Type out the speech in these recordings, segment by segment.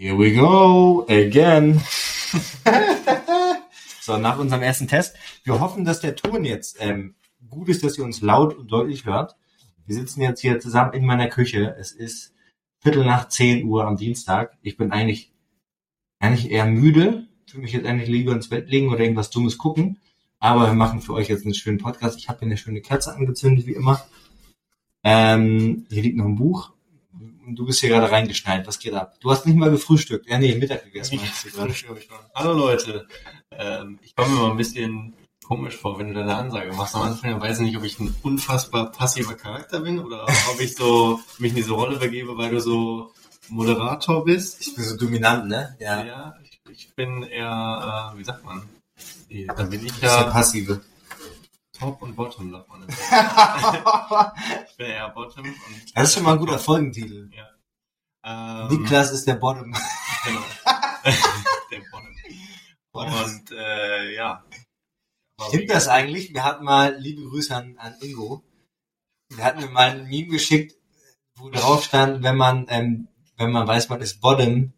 Here we go again. so, nach unserem ersten Test. Wir hoffen, dass der Ton jetzt ähm, gut ist, dass ihr uns laut und deutlich hört. Wir sitzen jetzt hier zusammen in meiner Küche. Es ist Viertel nach 10 Uhr am Dienstag. Ich bin eigentlich, eigentlich eher müde. Für mich jetzt eigentlich lieber ins Bett legen oder irgendwas Dummes gucken. Aber wir machen für euch jetzt einen schönen Podcast. Ich habe hier eine schöne Kerze angezündet, wie immer. Ähm, hier liegt noch ein Buch. Du bist hier gerade reingeschneit. Was geht ab? Du hast nicht mal gefrühstückt. Ja, nee, Mittag gegessen. meinst du gerade. Hallo Leute, ähm, ich komme mir mal ein bisschen komisch vor, wenn du deine Ansage machst. Am Anfang dann weiß ich nicht, ob ich ein unfassbar passiver Charakter bin oder ob ich so mich in diese Rolle begebe, weil du so Moderator bist. Ich bin so dominant, ne? Ja, ich, ich bin eher, äh, wie sagt man? Da bin ich ist der ja Passive. Top und Bottom, sagt man. ich bin eher Bottom. Und Das ist schon mal ein guter Folgentitel. Ähm, Niklas ist der Bottom. Genau. Der Bottom. Und äh, ja. Stimmt das eigentlich? Wir hatten mal, liebe Grüße an, an Ingo, wir hatten mir mal ein Meme geschickt, wo drauf stand, wenn man, ähm, wenn man weiß, man ist Bottom,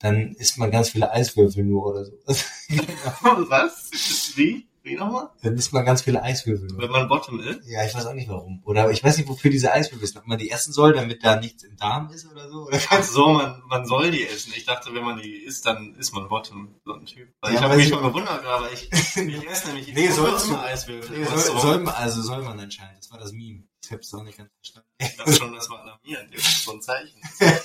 dann isst man ganz viele Eiswürfel nur oder so. Was? Wie? Wie nochmal? dann isst man ganz viele Eiswürfel. Wenn man Bottom ist? Ja, ich weiß auch nicht warum. Oder ich weiß nicht, wofür diese Eiswürfel sind. Ob man die essen soll, damit da nichts im Darm ist oder so. Oder Ach so, man, man soll die essen. Ich dachte, wenn man die isst, dann ist man Bottom. So ein Typ. Ja, ich habe mich ich- schon gewundert, aber ich, ich esse nämlich Nee, sollst du- Eiswürfel. Nee, soll, Restaurant. soll man, also soll man anscheinend. Das war das Meme. Ich hab's auch nicht ganz verstanden. Das schon, das war alarmierend. Das ist so ein Zeichen. Ich esse,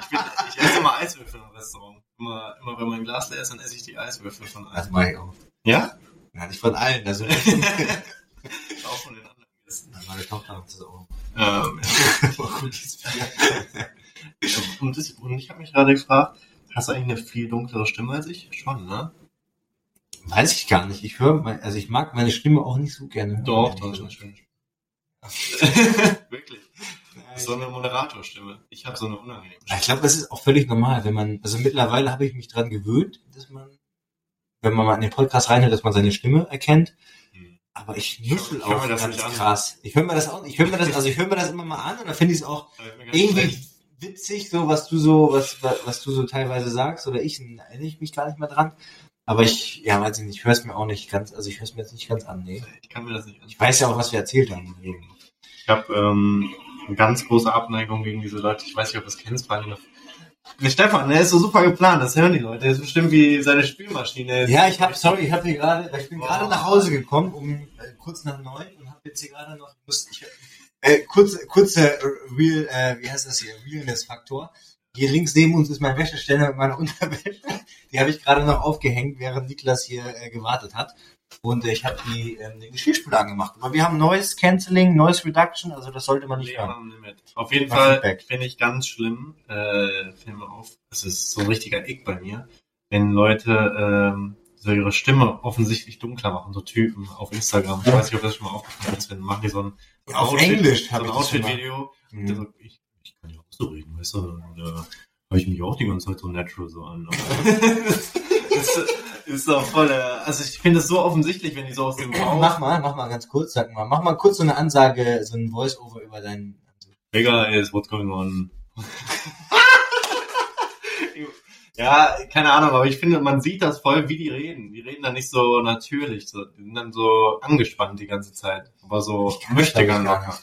ich, bin, ich esse immer Eiswürfel im Restaurant. Immer, immer wenn mein Glas leer ist, dann esse ich die Eiswürfel von Das allen. mache ich auch. Ja? Ja, nicht von allen. Also, Auch von den anderen Gästen. meine Tochter macht das auch. Ähm, und, das, und ich habe mich gerade gefragt, hast du eigentlich eine viel dunklere Stimme als ich? Schon, ne? Weiß ich gar nicht. Ich höre, also ich mag meine Stimme auch nicht so gerne. hören, Doch, ehrlich das ist gesagt. eine schöne Wirklich. So eine Moderatorstimme. Ich habe so eine unangenehme Ich glaube, das ist auch völlig normal, wenn man, also mittlerweile habe ich mich dran gewöhnt, dass man, wenn man mal in den Podcast reinhört, dass man seine Stimme erkennt. Hm. Aber ich Ich nuschel auch das ganz an. krass. Ich höre mir das auch, ich höre mir das, also ich höre mir das immer mal an und dann finde ich es auch irgendwie witzig, so was du so, was, was du so teilweise sagst oder ich, erinnere ich mich gar nicht mehr dran. Aber ich, ja, weiß ich nicht, ich höre es mir auch nicht ganz, also ich höre es mir jetzt nicht ganz an, nee. Ich kann mir das nicht Ich weiß ja auch, was wir erzählt haben. Ich habe ähm, eine ganz große Abneigung gegen diese Leute. Ich weiß nicht, ob du das kennst, allem noch- Der Stefan, der ist so super geplant, das hören die Leute. Der ist bestimmt wie seine Spielmaschine. Ja, ich habe, sorry, ich habe hier gerade, ich bin gerade nach Hause gekommen, um äh, kurz nach neun und habe jetzt hier gerade noch, muss, ich, äh, kurze, kurze äh, Real, äh, wie heißt das hier, Realness-Faktor. Hier links neben uns ist mein Wäscheständer mit meiner Unterwäsche. Die habe ich gerade noch aufgehängt, während Niklas hier äh, gewartet hat. Und ich habe die ähm, den Geschirrspüler angemacht. Aber wir haben Noise Cancelling, Noise Reduction, also das sollte man nicht Nee, haben. Auf jeden Mach Fall finde ich ganz schlimm, äh, fällt mir auf, das ist so ein richtiger Ick bei mir, wenn Leute ähm, so ihre Stimme offensichtlich dunkler machen, so Typen auf Instagram. Ich weiß nicht, ob das schon mal aufgefallen ist, wenn machen die so ein, ein Auf Englisch so ein. Outfit-Video. Mhm. Ich, ich kann ja auch so reden, weißt du, und äh, habe ich mich auch die ganze Zeit so natural so an. das ist, ist doch voll, also ich finde es so offensichtlich, wenn die so aus dem Bauch Mach mal, mach mal ganz kurz, sag mal, mach mal kurz so eine Ansage, so ein Voice-Over über deinen, Bigger is what's going on. ja, keine Ahnung, aber ich finde, man sieht das voll, wie die reden. Die reden dann nicht so natürlich, so, die sind dann so angespannt die ganze Zeit. Aber so möchte gern locker.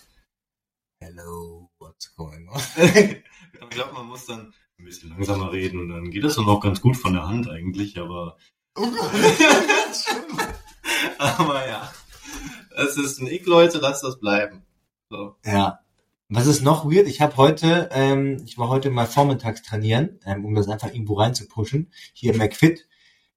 Hello, what's going on? ich glaube, man muss dann ein bisschen langsamer reden und dann geht das dann auch ganz gut von der Hand eigentlich, aber, aber ja. Es ist ein Ick, Leute, lasst das bleiben. So. Ja. Was ist noch weird? Ich habe heute, ähm, ich war heute mal vormittags trainieren, ähm, um das einfach irgendwo reinzupushen. Hier im McFit.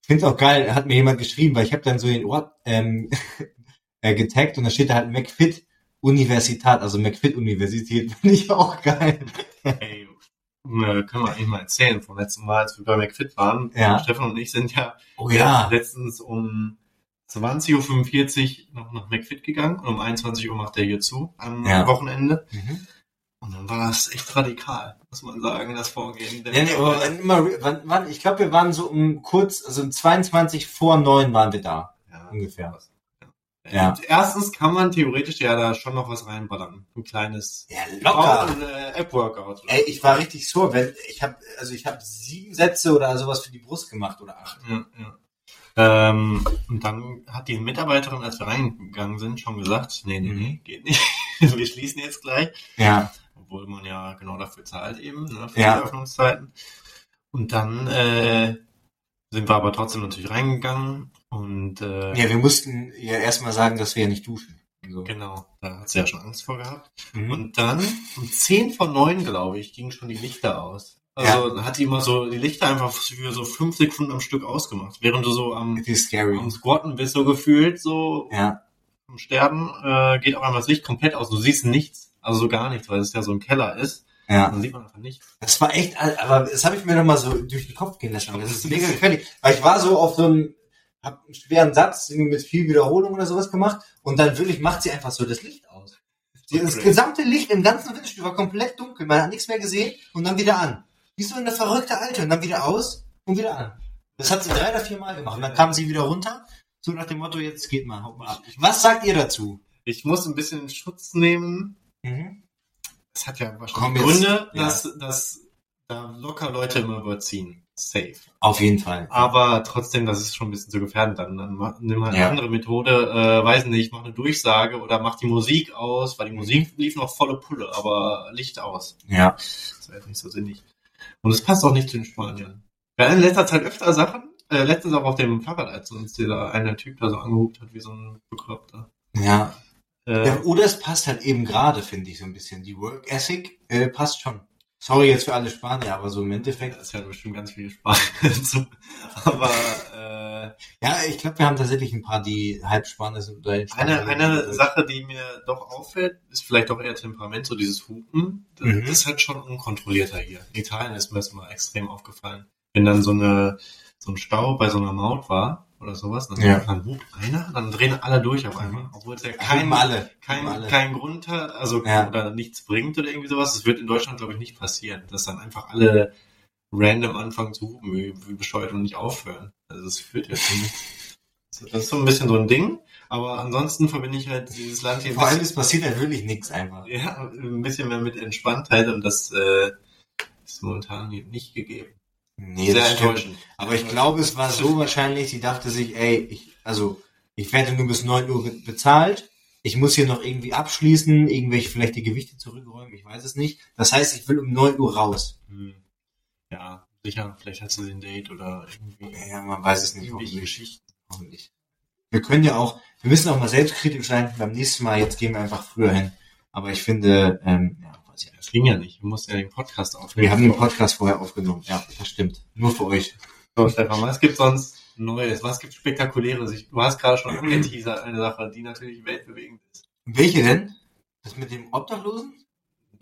Ich finde es auch geil, hat mir jemand geschrieben, weil ich habe dann so den Ort ähm, äh, getaggt und da steht da halt McFit Universität, also McFit Universität. Finde ich auch geil. Ey, äh, können wir eigentlich mal erzählen vom letzten Mal, als wir bei McFit waren. Ja. Stefan und ich sind ja, Oh ja. letztens um 20.45 Uhr noch nach McFit gegangen und um 21 Uhr macht er hier zu am Ja. Wochenende. Mhm. Und dann war das echt radikal, muss man sagen, das Vorgehen. Ja, nee, aber wann immer, wann, wann, ich glaube, wir waren so um kurz, also um 22 vor neun waren wir da. ja, ungefähr. Ja. Ja. Erstens kann man theoretisch ja da schon noch was reinballern. Ein kleines Ja, locker. Äh, App-Workout. Ey, ich war richtig so, wenn ich habe also ich habe sieben Sätze oder sowas für die Brust gemacht oder acht. Ja, ja. Ähm, und dann hat die Mitarbeiterin, als wir reingegangen sind, schon gesagt, nee, nee, nee, geht nicht. wir schließen jetzt gleich. Ja. Obwohl man ja genau dafür zahlt eben, ne, für Ja. die Öffnungszeiten. Und dann äh, sind wir aber trotzdem natürlich reingegangen und äh, Ja, wir mussten ja erstmal sagen, dass wir ja nicht duschen. So. genau, da hat sie ja schon Angst vor gehabt. Mhm. Und dann um 10 von 9, glaube ich, gingen schon die Lichter aus. Also hat die immer so die Lichter einfach für so fünf Sekunden am Stück ausgemacht. Während du so am, am Squatten bist, so gefühlt, so Ja. am Sterben, äh, geht auf einmal das Licht komplett aus. Du siehst nichts, also so gar nichts, weil es ja so ein Keller ist. Ja. Dann sieht man einfach nichts. Das war echt, aber das habe ich mir noch mal so durch den Kopf gehen lassen. Das ist mega gefährlich. Weil ich war so auf so einem, hab einen schweren Satz mit viel Wiederholung oder sowas gemacht und dann wirklich macht sie einfach so das Licht aus. Die- Das Okay. gesamte Licht im ganzen Fitnessstudio war komplett dunkel, man hat nichts mehr gesehen und dann wieder an. Wie so eine verrückte Alte und dann wieder aus und wieder an. Das hat sie drei oder vier Mal gemacht. Und dann kam sie wieder runter, so nach dem Motto, jetzt geht mal, haut mal ab. Was sagt ihr dazu? Ich muss ein bisschen Schutz nehmen. Mhm. Es hat ja wahrscheinlich. Gründe, Ja. dass, dass da locker Leute immer überziehen. Safe. Auf jeden Fall. Aber trotzdem, das ist schon ein bisschen zu gefährden. Dann, dann nimm halt eine Ja. andere Methode, äh, weiß nicht, mach eine Durchsage oder mach die Musik aus, weil die Musik lief noch volle Pulle, aber Licht aus. Ja. Das wäre jetzt nicht so sinnig. Und es passt auch nicht zu den Spaniern. Wir hatten in letzter Zeit öfter Sachen, äh, letztens auch auf dem Fahrrad, als uns dieser eine Typ da so angehupt hat, wie so ein Bekloppter. Ja, Äh, Ja, oder es passt halt eben gerade, finde ich, so ein bisschen. Die Work Ethic äh, passt schon. Sorry jetzt für alle Spanier, aber so im Endeffekt. Das ist ja bestimmt ganz viel Spaß. So. Aber äh, Ja, ich glaube, wir haben tatsächlich ein paar, die halb Spanier sind oder in eine, eine. Sache, die mir doch auffällt, ist vielleicht doch eher Temperament, so dieses Hupen. Das Mhm. ist halt schon unkontrollierter hier. In Italien ist mir das mal extrem aufgefallen. Wenn dann so eine so ein Stau bei so einer Maut war oder sowas, dann, Ja. dann hupt einer, dann drehen alle durch auf einmal. Obwohl es ja Kein alle. kein, alle. kein Grund hat, also Ja. oder nichts bringt oder irgendwie sowas. Das wird in Deutschland, glaube ich, nicht passieren, dass dann einfach alle random anfangen zu hupen, wie, bescheuert und nicht aufhören. Also das führt ja zu nichts. Das ist so ein bisschen so ein Ding, aber ansonsten verbinde ich halt dieses Land hier Vor allem, es passiert halt wirklich nichts einfach. ja, ein bisschen mehr mit Entspanntheit und das äh, ist momentan nicht gegeben. Nee, Sehr enttäuschend. Aber ich glaube, es war so wahrscheinlich, sie dachte sich, ey, ich, also, ich werde nur bis 9 Uhr be- bezahlt. Ich muss hier noch irgendwie abschließen, irgendwelche vielleicht die Gewichte zurückräumen, ich weiß es nicht. Das heißt, ich will um 9 Uhr raus. Hm. Ja, sicher, vielleicht hat sie ein Date oder irgendwie Ja, man weiß es nicht. hoffentlich. Geschichten. Hoffentlich. Wir können ja auch, wir müssen auch mal selbstkritisch sein. Beim nächsten Mal, jetzt gehen wir einfach früher hin. Aber ich finde, ähm, ja, Das ging ja nicht. Du musst ja den Podcast aufnehmen. Wir haben den Podcast vorher aufgenommen. Ja, das stimmt. Nur für euch. So, Stefan, was gibt sonst Neues? Was gibt Spektakuläres? Ich- Du hast gerade schon angeteasert, eine Sache, die natürlich weltbewegend ist. Welche denn? Das mit dem Obdachlosen?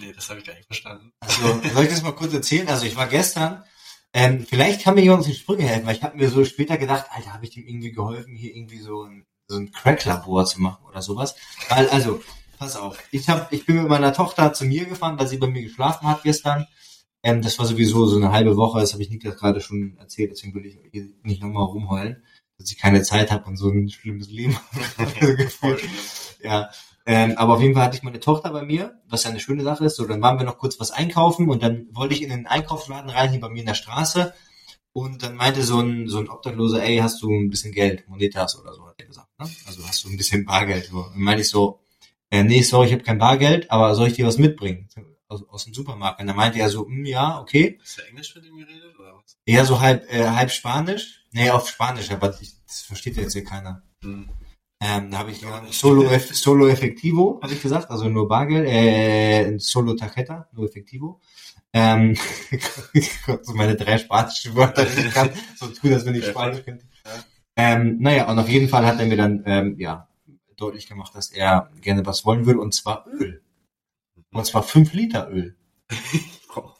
Nee, das habe ich gar nicht verstanden. Also, soll ich das mal kurz erzählen? Also, ich war gestern, ähm, vielleicht kann mir jemand die Sprünge helfen, weil ich habe mir so später gedacht, Alter, habe ich dem irgendwie geholfen, hier irgendwie so ein, so ein Crack-Labor zu machen oder sowas. Weil, also, pass auf, ich hab, ich bin mit meiner Tochter zu mir gefahren, weil sie bei mir geschlafen hat gestern. Ähm, das war sowieso so eine halbe Woche, das habe ich Niklas gerade schon erzählt, deswegen will ich nicht nochmal rumheulen, dass ich keine Zeit habe und so ein schlimmes Leben schlimm. ja, ähm, aber auf jeden Fall hatte ich meine Tochter bei mir, was ja eine schöne Sache ist. So, dann waren wir noch kurz was einkaufen und dann wollte ich in den Einkaufsladen rein, hier bei mir in der Straße. Und dann meinte so ein, so ein Obdachloser, ey, hast du ein bisschen Geld, Monetas oder so, hat er gesagt. Ne? Also hast du ein bisschen Bargeld. So. Und meinte ich so, äh, nee, sorry, ich habe kein Bargeld, aber soll ich dir was mitbringen? Aus, aus dem Supermarkt. Und dann meinte er so, hm, ja, okay. Hast du Englisch mit ihm geredet oder was? Eher so halb, äh, halb Spanisch. Nee, auf Spanisch, aber ich, das versteht jetzt hier keiner. Hm. Ähm, da habe ich gesagt, solo, eff- solo effectivo, habe ich gesagt, also nur Bargeld, äh, solo tarjeta, nur effectivo. Ähm, so meine drei spanischen Wörter, ich kann, so tun, als wenn ich Spanisch könnte. Ja. Ähm, naja, und auf jeden Fall hat er mir dann, ähm, ja, deutlich gemacht, dass er gerne was wollen würde, und zwar Öl. Und zwar fünf Liter Öl.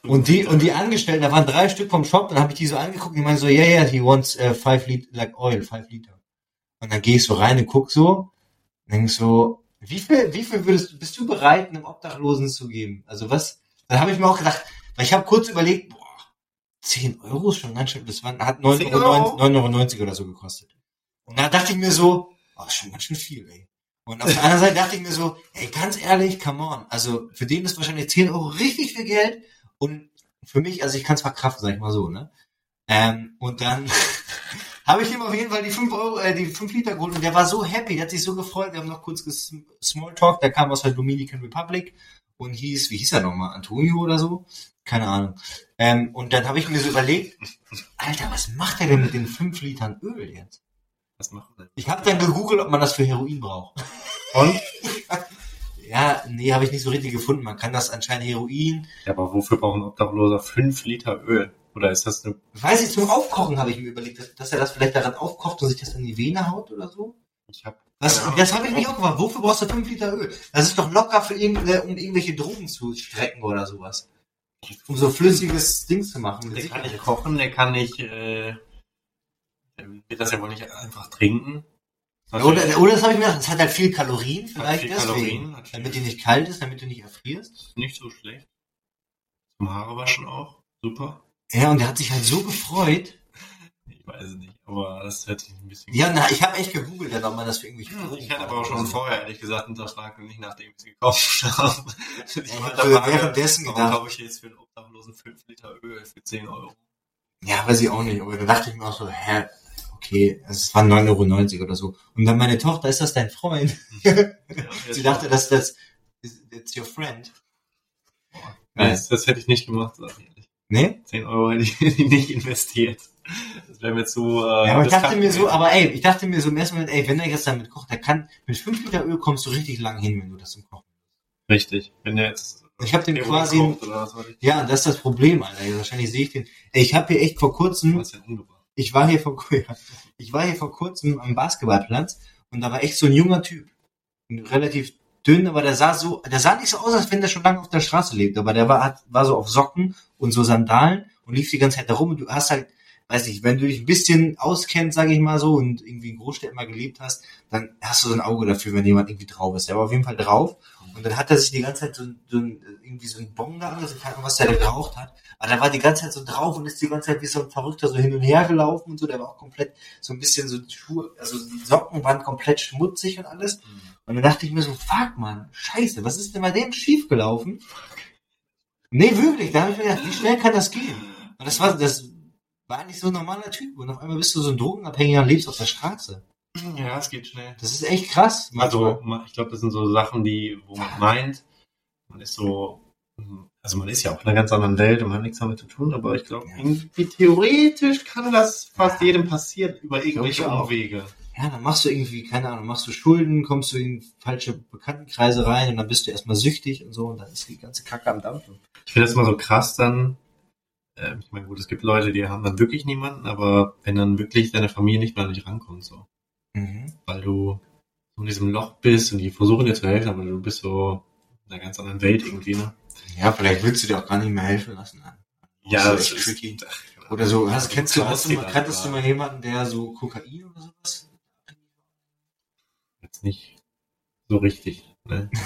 Und die, und die Angestellten, da waren drei Stück vom Shop, dann habe ich die so angeguckt, die meinen so, yeah, yeah, he wants uh, five liter, like oil, five liter. Und dann gehe ich so rein und guck so, und denk so, wie viel, wie viel würdest, bist du bereit, einem Obdachlosen zu geben? Also was, dann habe ich mir auch gedacht, weil ich habe kurz überlegt, boah, 10 Euro ist schon ganz schön, das war, hat 9,90 10 Euro, Euro? 9,90 Euro oder so gekostet. Und da dachte ich mir so, oh, ist schon ganz schön viel, ey. Und auf der anderen Seite dachte ich mir so, ey, ganz ehrlich, come on. Also für den ist wahrscheinlich 10 Euro richtig viel Geld. Und für mich, also ich kann es verkraften, sag ich mal so, ne? Ähm, und dann habe ich ihm auf jeden Fall die 5 Euro, äh, die 5 Liter geholt und der war so happy, der hat sich so gefreut. Wir haben noch kurz ges- Smalltalk, der kam aus der Dominican Republic und hieß, wie hieß er nochmal, Antonio oder so? Keine Ahnung. Ähm, und dann habe ich mir so überlegt, Alter, was macht er denn mit den 5 Litern Öl jetzt? Was machen? Ich habe dann gegoogelt, ob man das für Heroin braucht. Und? Ja, nee, habe ich nicht so richtig gefunden. Man kann das anscheinend Heroin. Ja, aber wofür braucht ein Obdachloser 5 Liter Öl? Oder ist das eine... Weiß ich, zum Aufkochen habe ich mir überlegt, dass, dass er das vielleicht daran aufkocht und sich das in die Vene haut oder so. Ich hab... Was, das habe ich mich auch gefragt. Wofür brauchst du 5 Liter Öl? Das ist doch locker für irgende, um irgendwelche Drogen zu strecken oder sowas. Um so flüssiges Ding zu machen. Der kann nicht kochen, der kann nicht... Äh, wird das ja wohl nicht einfach trinken. Oder, oder das habe ich mir gedacht, es hat halt viel Kalorien, vielleicht viel deswegen. Kalorien, damit die nicht kalt ist, damit du nicht erfrierst. ist nicht so schlecht. Zum Haare waschen auch. Super. Ja, und der hat sich halt so gefreut. Ich weiß es nicht, aber das hört sich ein bisschen... Ja, na, ich habe echt gegoogelt, dann, ob man das für Hm, Drogen Ich hätte aber auch schon vorher, ehrlich gesagt, hinterfragt und nicht nachdem ich es gekauft habe. Ich Ja, ich währenddessen warum gedacht. kaufe ich jetzt für einen Obdachlosen 5 Liter Öl für 10 Euro? Ja, weiß ich auch nicht. Aber da dachte ich mir auch so, hä, okay, es waren 9,90 Euro oder so. Und dann meine Tochter, ist das dein Freund? Sie dachte, dass das, it's your friend. das, das hätte ich nicht gemacht, sag ich ehrlich. Ne? 10 Euro hätte ich, nicht investiert. Das wäre mir zu... Äh, Ja, aber ich dachte mir so, aber ey, ich dachte mir so im ersten Moment, ey, wenn er jetzt damit kocht, der kann, mit 5 Liter Öl kommst du richtig lang hin, wenn du das zum Kochen. Richtig. Wenn der jetzt... Ich hab den quasi- kauft Oder was war ich? Ja, das ist das Problem, Alter. Wahrscheinlich sehe ich den. Ey, ich habe hier echt vor kurzem, Was denn? Ich war hier vor, ich war hier vor kurzem am Basketballplatz und da war echt so ein junger Typ. Relativ dünn, aber der sah so, der sah nicht so aus, als wenn der schon lange auf der Straße lebt, aber der war, hat, war so auf Socken und so Sandalen und lief die ganze Zeit da rum und du hast halt, weiß nicht, wenn du dich ein bisschen auskennst, sage ich mal so, und irgendwie in Großstädten mal gelebt hast, dann hast du so ein Auge dafür, wenn jemand irgendwie drauf ist. Der war auf jeden Fall drauf und dann hat er sich die ganze Zeit so, ein- so ein, irgendwie so ein Bong da Ahnung, was der da geraucht hat. Aber der war die ganze Zeit so drauf und ist die ganze Zeit wie so ein Verrückter so hin und her gelaufen und so. Der war auch komplett so ein bisschen so Schuhe, also die Socken waren komplett schmutzig und alles. Und dann dachte ich mir so, fuck man, scheiße, was ist denn bei dem schiefgelaufen? Nee, wirklich, da habe ich mir gedacht, wie schnell kann das gehen? Und das war, das war eigentlich so ein normaler Typ. Und auf einmal bist du so ein Drogenabhängiger und lebst auf der Straße. Ja, es geht schnell. Das ist echt krass. Also, ich glaube, das sind so Sachen, die, wo man meint, man ist so, also man ist ja auch in einer ganz anderen Welt und man hat nichts damit zu tun, aber ich glaube, Ja. irgendwie theoretisch kann das fast jedem passieren über irgendwelche. Umwege. ja, dann machst du irgendwie, keine Ahnung, machst du Schulden, kommst du in falsche Bekanntenkreise rein und dann bist du erstmal süchtig und so und dann ist die ganze Kacke am Dampfen. Ich finde das immer so krass dann, äh, ich meine, gut, es gibt Leute, die haben dann wirklich niemanden, aber wenn dann wirklich deine Familie nicht mehr an dich rankommt, so, Mhm. weil du so in diesem Loch bist und die versuchen dir zu helfen, aber du bist so in einer ganz anderen Welt irgendwie, ne? Ja, vielleicht willst du dir auch gar nicht mehr helfen lassen. Dann. Ja, das ist tricky. Oder so, hast, kennst du, hast du mal, kanntest du mal jemanden, der so Kokain oder sowas? Jetzt nicht so richtig, ne?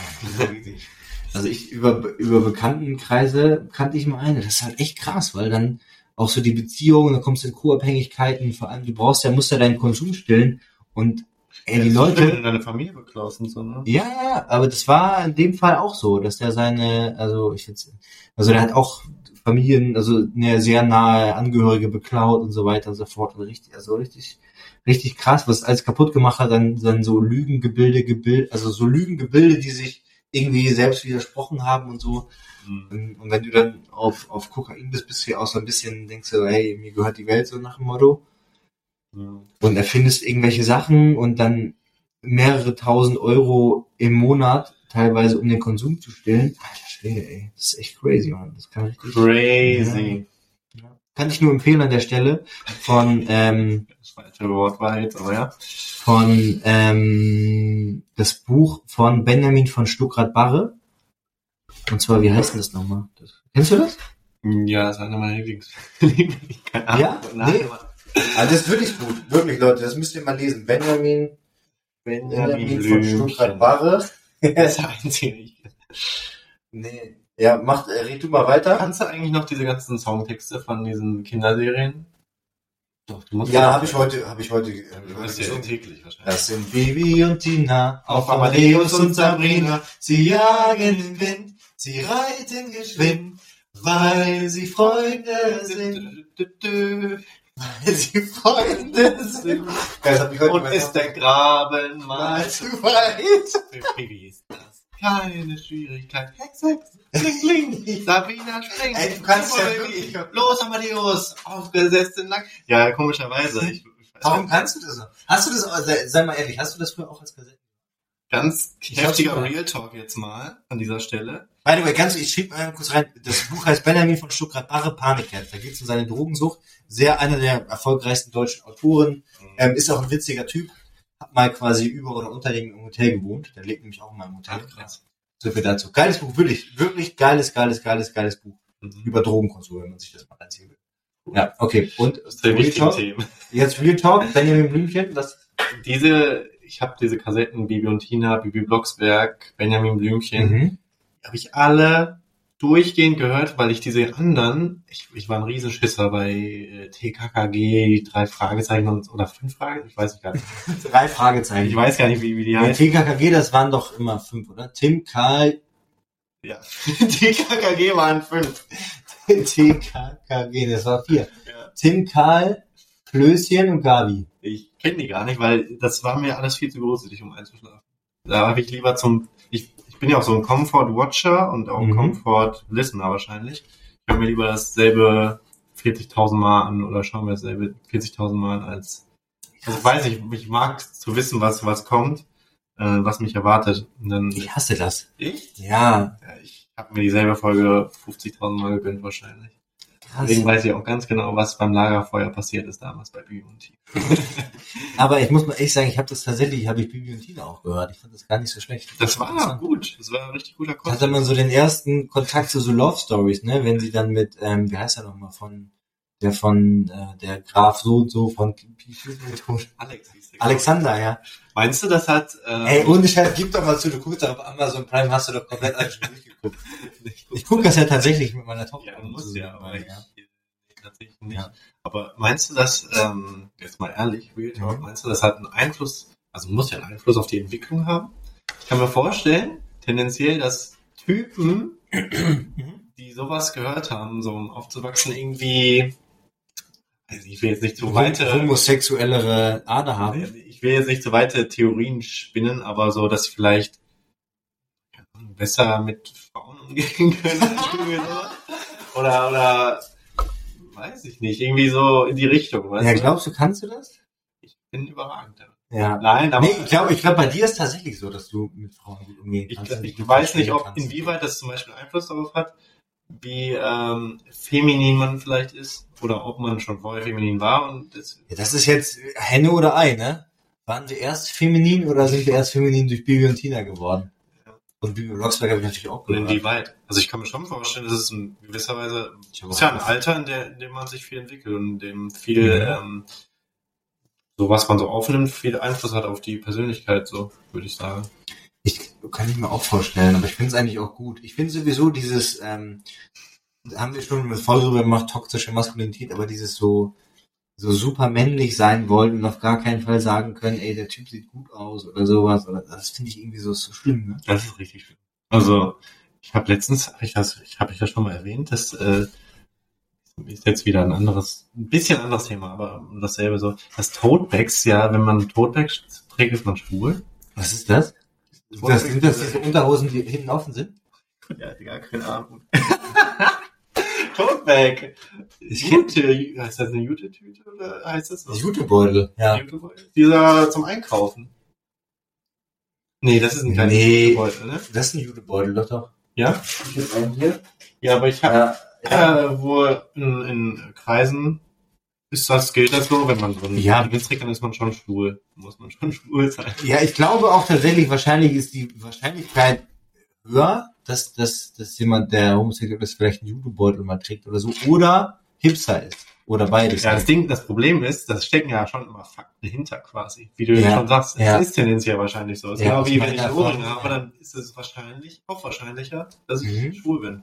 Also ich über, über Bekanntenkreise kannte ich mal eine. Das ist halt echt krass, weil dann auch so die Beziehungen, da kommst du in Co-Abhängigkeiten, vor allem du brauchst ja, musst ja deinen Konsum stillen und ey, die Wenn Leute, du deine Familie beklaust und so, ne? ja, ja, aber das war in dem Fall auch so, dass der seine, also ich jetzt, also der hat auch Familien, also eine sehr nahe Angehörige beklaut und so weiter und so fort und richtig, also richtig, richtig krass, was alles kaputt gemacht hat, dann, dann so Lügengebilde, gebild, also so Lügengebilde, die sich irgendwie selbst widersprochen haben und so. Mhm. Und, und wenn du dann auf, auf Kokain bist, bist du ja auch so ein bisschen, denkst du, hey, mir gehört die Welt so nach dem Motto. Und erfindest irgendwelche Sachen und dann mehrere tausend Euro im Monat, teilweise um den Konsum zu stillen. Alter Schwede, ey. Das ist echt crazy, man. Das kann richtig. Crazy. Ja. Kann ich nur empfehlen an der Stelle von, ähm, Das falsche Wort war jetzt, aber ja. von ähm, das Buch von Benjamin von Stuckrad-Barre. Und zwar, wie heißt denn das nochmal? Das, kennst du das? Ja, das ist einer meiner Lieblings. Ja? Nee. Also das ist wirklich gut. Wirklich, Leute. Das müsst ihr mal lesen. Benjamin, Benjamin von Stuckrad-Barre. Das einzige. nee. Ja, mach, äh, red du mal weiter. Kannst du eigentlich noch diese ganzen Songtexte von diesen Kinderserien? Doch, du musst Ja, habe ich heute, habe ich heute, äh, heute bist ja täglich wahrscheinlich. Das sind Bibi und Tina, auf Amadeus und Sabrina. Sie jagen den Wind, sie reiten geschwind, weil sie Freunde sind. Weil sie Freunde sind. Das hab ich heute Und ist der Graben mal zu weit. Für Bibi ist das keine Schwierigkeit. Hex, Hex, kling, kling. Sabina springt. Ey, du kannst ja wirklich- Los, Amadeus. Aufgesetzt in Nack. Ja, komischerweise. Ich, ich Warum kannst du das noch? Hast du das, sei, sei mal ehrlich, hast du das früher auch als Kassette? Ganz heftiger. Real Talk jetzt mal an dieser Stelle. By the way, ganz, ich schieb mal kurz rein. Das Buch heißt Benjamin von Stuttgart, Barre Panikherz. Da geht es um seine Drogensucht. Sehr einer der erfolgreichsten deutschen Autoren. Ähm, ist auch ein witziger Typ. Hat mal quasi über oder unter dem im Hotel gewohnt. Der lebt nämlich auch in meinem Hotel. Ach, krass. So viel dazu. Geiles Buch, wirklich, wirklich geiles, geiles, geiles, geiles Buch. Mhm. Über Drogenkonsum, wenn man sich das mal reinziehen will. Ja, okay. Und Das ist der Real Talk? Themen. Jetzt Real Talk, Benjamin Blümchen, das Diese, ich habe diese Kassetten, Bibi und Tina, Bibi Blocksberg, Benjamin Blümchen, mhm. habe ich alle durchgehend gehört, weil ich diese anderen, ich, ich war ein Riesenschisser bei äh, TKKG, drei Fragezeichen und, oder fünf Fragezeichen, ich weiß nicht gar nicht. drei Fragezeichen. Ich weiß gar nicht, wie, wie die Ja, heißt. TKKG, das waren doch immer fünf, oder? Tim, Karl, Ja. TKKG waren fünf. TKKG, das war vier. Ja. Tim, Karl, Klößchen und Gabi. Ich kenne die gar nicht, weil das war mir alles viel zu gruselig, um einzuschlafen. Da habe ich lieber zum, ich, ich bin ja auch so ein Comfort Watcher und auch Mhm. Comfort Listener wahrscheinlich. Ich höre mir lieber dasselbe 40.000 Mal an oder schaue mir dasselbe 40.000 Mal an als, also ich weiß nicht, ich mag zu wissen, was, was kommt, äh, was mich erwartet. Und dann, Ich hasse das. ich? Ja, Ja, ich habe mir dieselbe Folge 50.000 Mal gegönnt wahrscheinlich. Krass. Deswegen weiß ich auch ganz genau, was beim Lagerfeuer passiert ist damals bei Bibi und Tina. Aber ich muss mal echt sagen, ich habe das tatsächlich, habe ich Bibi und Tina auch gehört. Ich fand das gar nicht so schlecht. Das war gut. Das war ein richtig guter Da Content. hatte man so den ersten Kontakt zu so Love Stories, ne? Wenn sie dann mit, ähm, wie heißt er nochmal, von, der von, äh, der Graf so und so von Alex. Alexander, ja. Meinst du, das hat... Ähm, Ey, ohne Scheiß, gib doch mal zu, du guckst doch auf Amazon Prime, hast du doch komplett alles schon durchgeguckt. Ich gucke das ja tatsächlich mit meiner Tochter. Ja, zusammen, ja, aber ja. Tatsächlich nicht. Ja. Aber meinst du, dass, ähm, jetzt mal ehrlich, Real Talk, Mhm. meinst du, das hat einen Einfluss, also muss ja einen Einfluss auf die Entwicklung haben? Ich kann mir vorstellen, tendenziell, dass Typen, die sowas gehört haben, so um aufzuwachsen, irgendwie, also ich will jetzt nicht zu weite, homosexuellere Ader haben. ich will jetzt nicht zu weite Theorien spinnen, aber so, dass sie vielleicht besser mit Frauen umgehen können. so. oder, oder, weiß ich nicht, irgendwie so in die Richtung, weißt Ja, du? glaubst du, kannst du das? Ich bin überragend. Ja. Nein, aber Nee, ich glaube, ich glaube, bei dir ist tatsächlich so, dass du mit Frauen gut umgehen ich, kannst. und ich dich weiß nicht, ob kannst. inwieweit das zum Beispiel Einfluss darauf hat, wie ähm, feminin man vielleicht ist oder ob man schon vorher feminin war und das, Ja, das ist jetzt Henne oder Ei, ne? Waren wir erst feminin oder sind wir erst feminin durch Bibi und Tina geworden? Ja. Und Bibi Blocksberg habe ich natürlich auch und gehört. inwieweit. Also ich kann mir schon vorstellen, dass es in gewisser Weise ist ja ein Alter, in, der, in dem man sich viel entwickelt und in dem viel, Mhm. ähm, so was man so aufnimmt, viel Einfluss hat auf die Persönlichkeit, so würde ich sagen. Ich kann ich mir auch vorstellen, aber ich finde es eigentlich auch gut. Ich finde sowieso dieses, ähm, da haben wir schon eine Folge drüber gemacht, toxische Maskulinität, aber dieses so, so super männlich sein wollen und auf gar keinen Fall sagen können, ey, der Typ sieht gut aus oder sowas. Oder das finde ich irgendwie so, so schlimm, ne? Das ist richtig schön. Also, ich habe letztens, hab ich das, ich habe ich das schon mal erwähnt, das äh, ist jetzt wieder ein anderes, ein bisschen anderes Thema, aber dasselbe so. Das Totebags, ja, wenn man Totebags trägt, ist man schwul. Was ist das? Das sind das diese Unterhosen, die hinten offen sind? Ja, gar keine Ahnung. Totebag. Ich Jute, heißt das eine Jute-Tüte oder heißt das was? Jutebeutel, ja. Jutebeutel? Dieser zum Einkaufen. Nee, das ist ein kleiner Nee. Jutebeutel, ne? Das ist ein Jutebeutel, doch doch. Ja? Ich hab einen hier. Ja, aber ich habe Ja, äh, wo in, in Kreisen ist das, gilt das so, wenn man einen Ja. Trägt, dann ist man schon schwul. Muss man schon schwul sein. Ja, ich glaube auch tatsächlich, wahrscheinlich ist die Wahrscheinlichkeit höher, dass, dass, dass jemand, der homosexuell ist, vielleicht einen Jutebeutel mal trägt oder so, oder Hipster ist. Oder beides. Ja, das Ding, das Problem ist, das stecken ja schon immer Fakten hinter quasi. Wie du Ja, schon sagst, ja. es ist tendenziell wahrscheinlich so. Es ist Ja, genau wie wenn ich einen Ohrring habe, dann ist es wahrscheinlich, auch wahrscheinlicher, dass ich Mhm. schwul bin.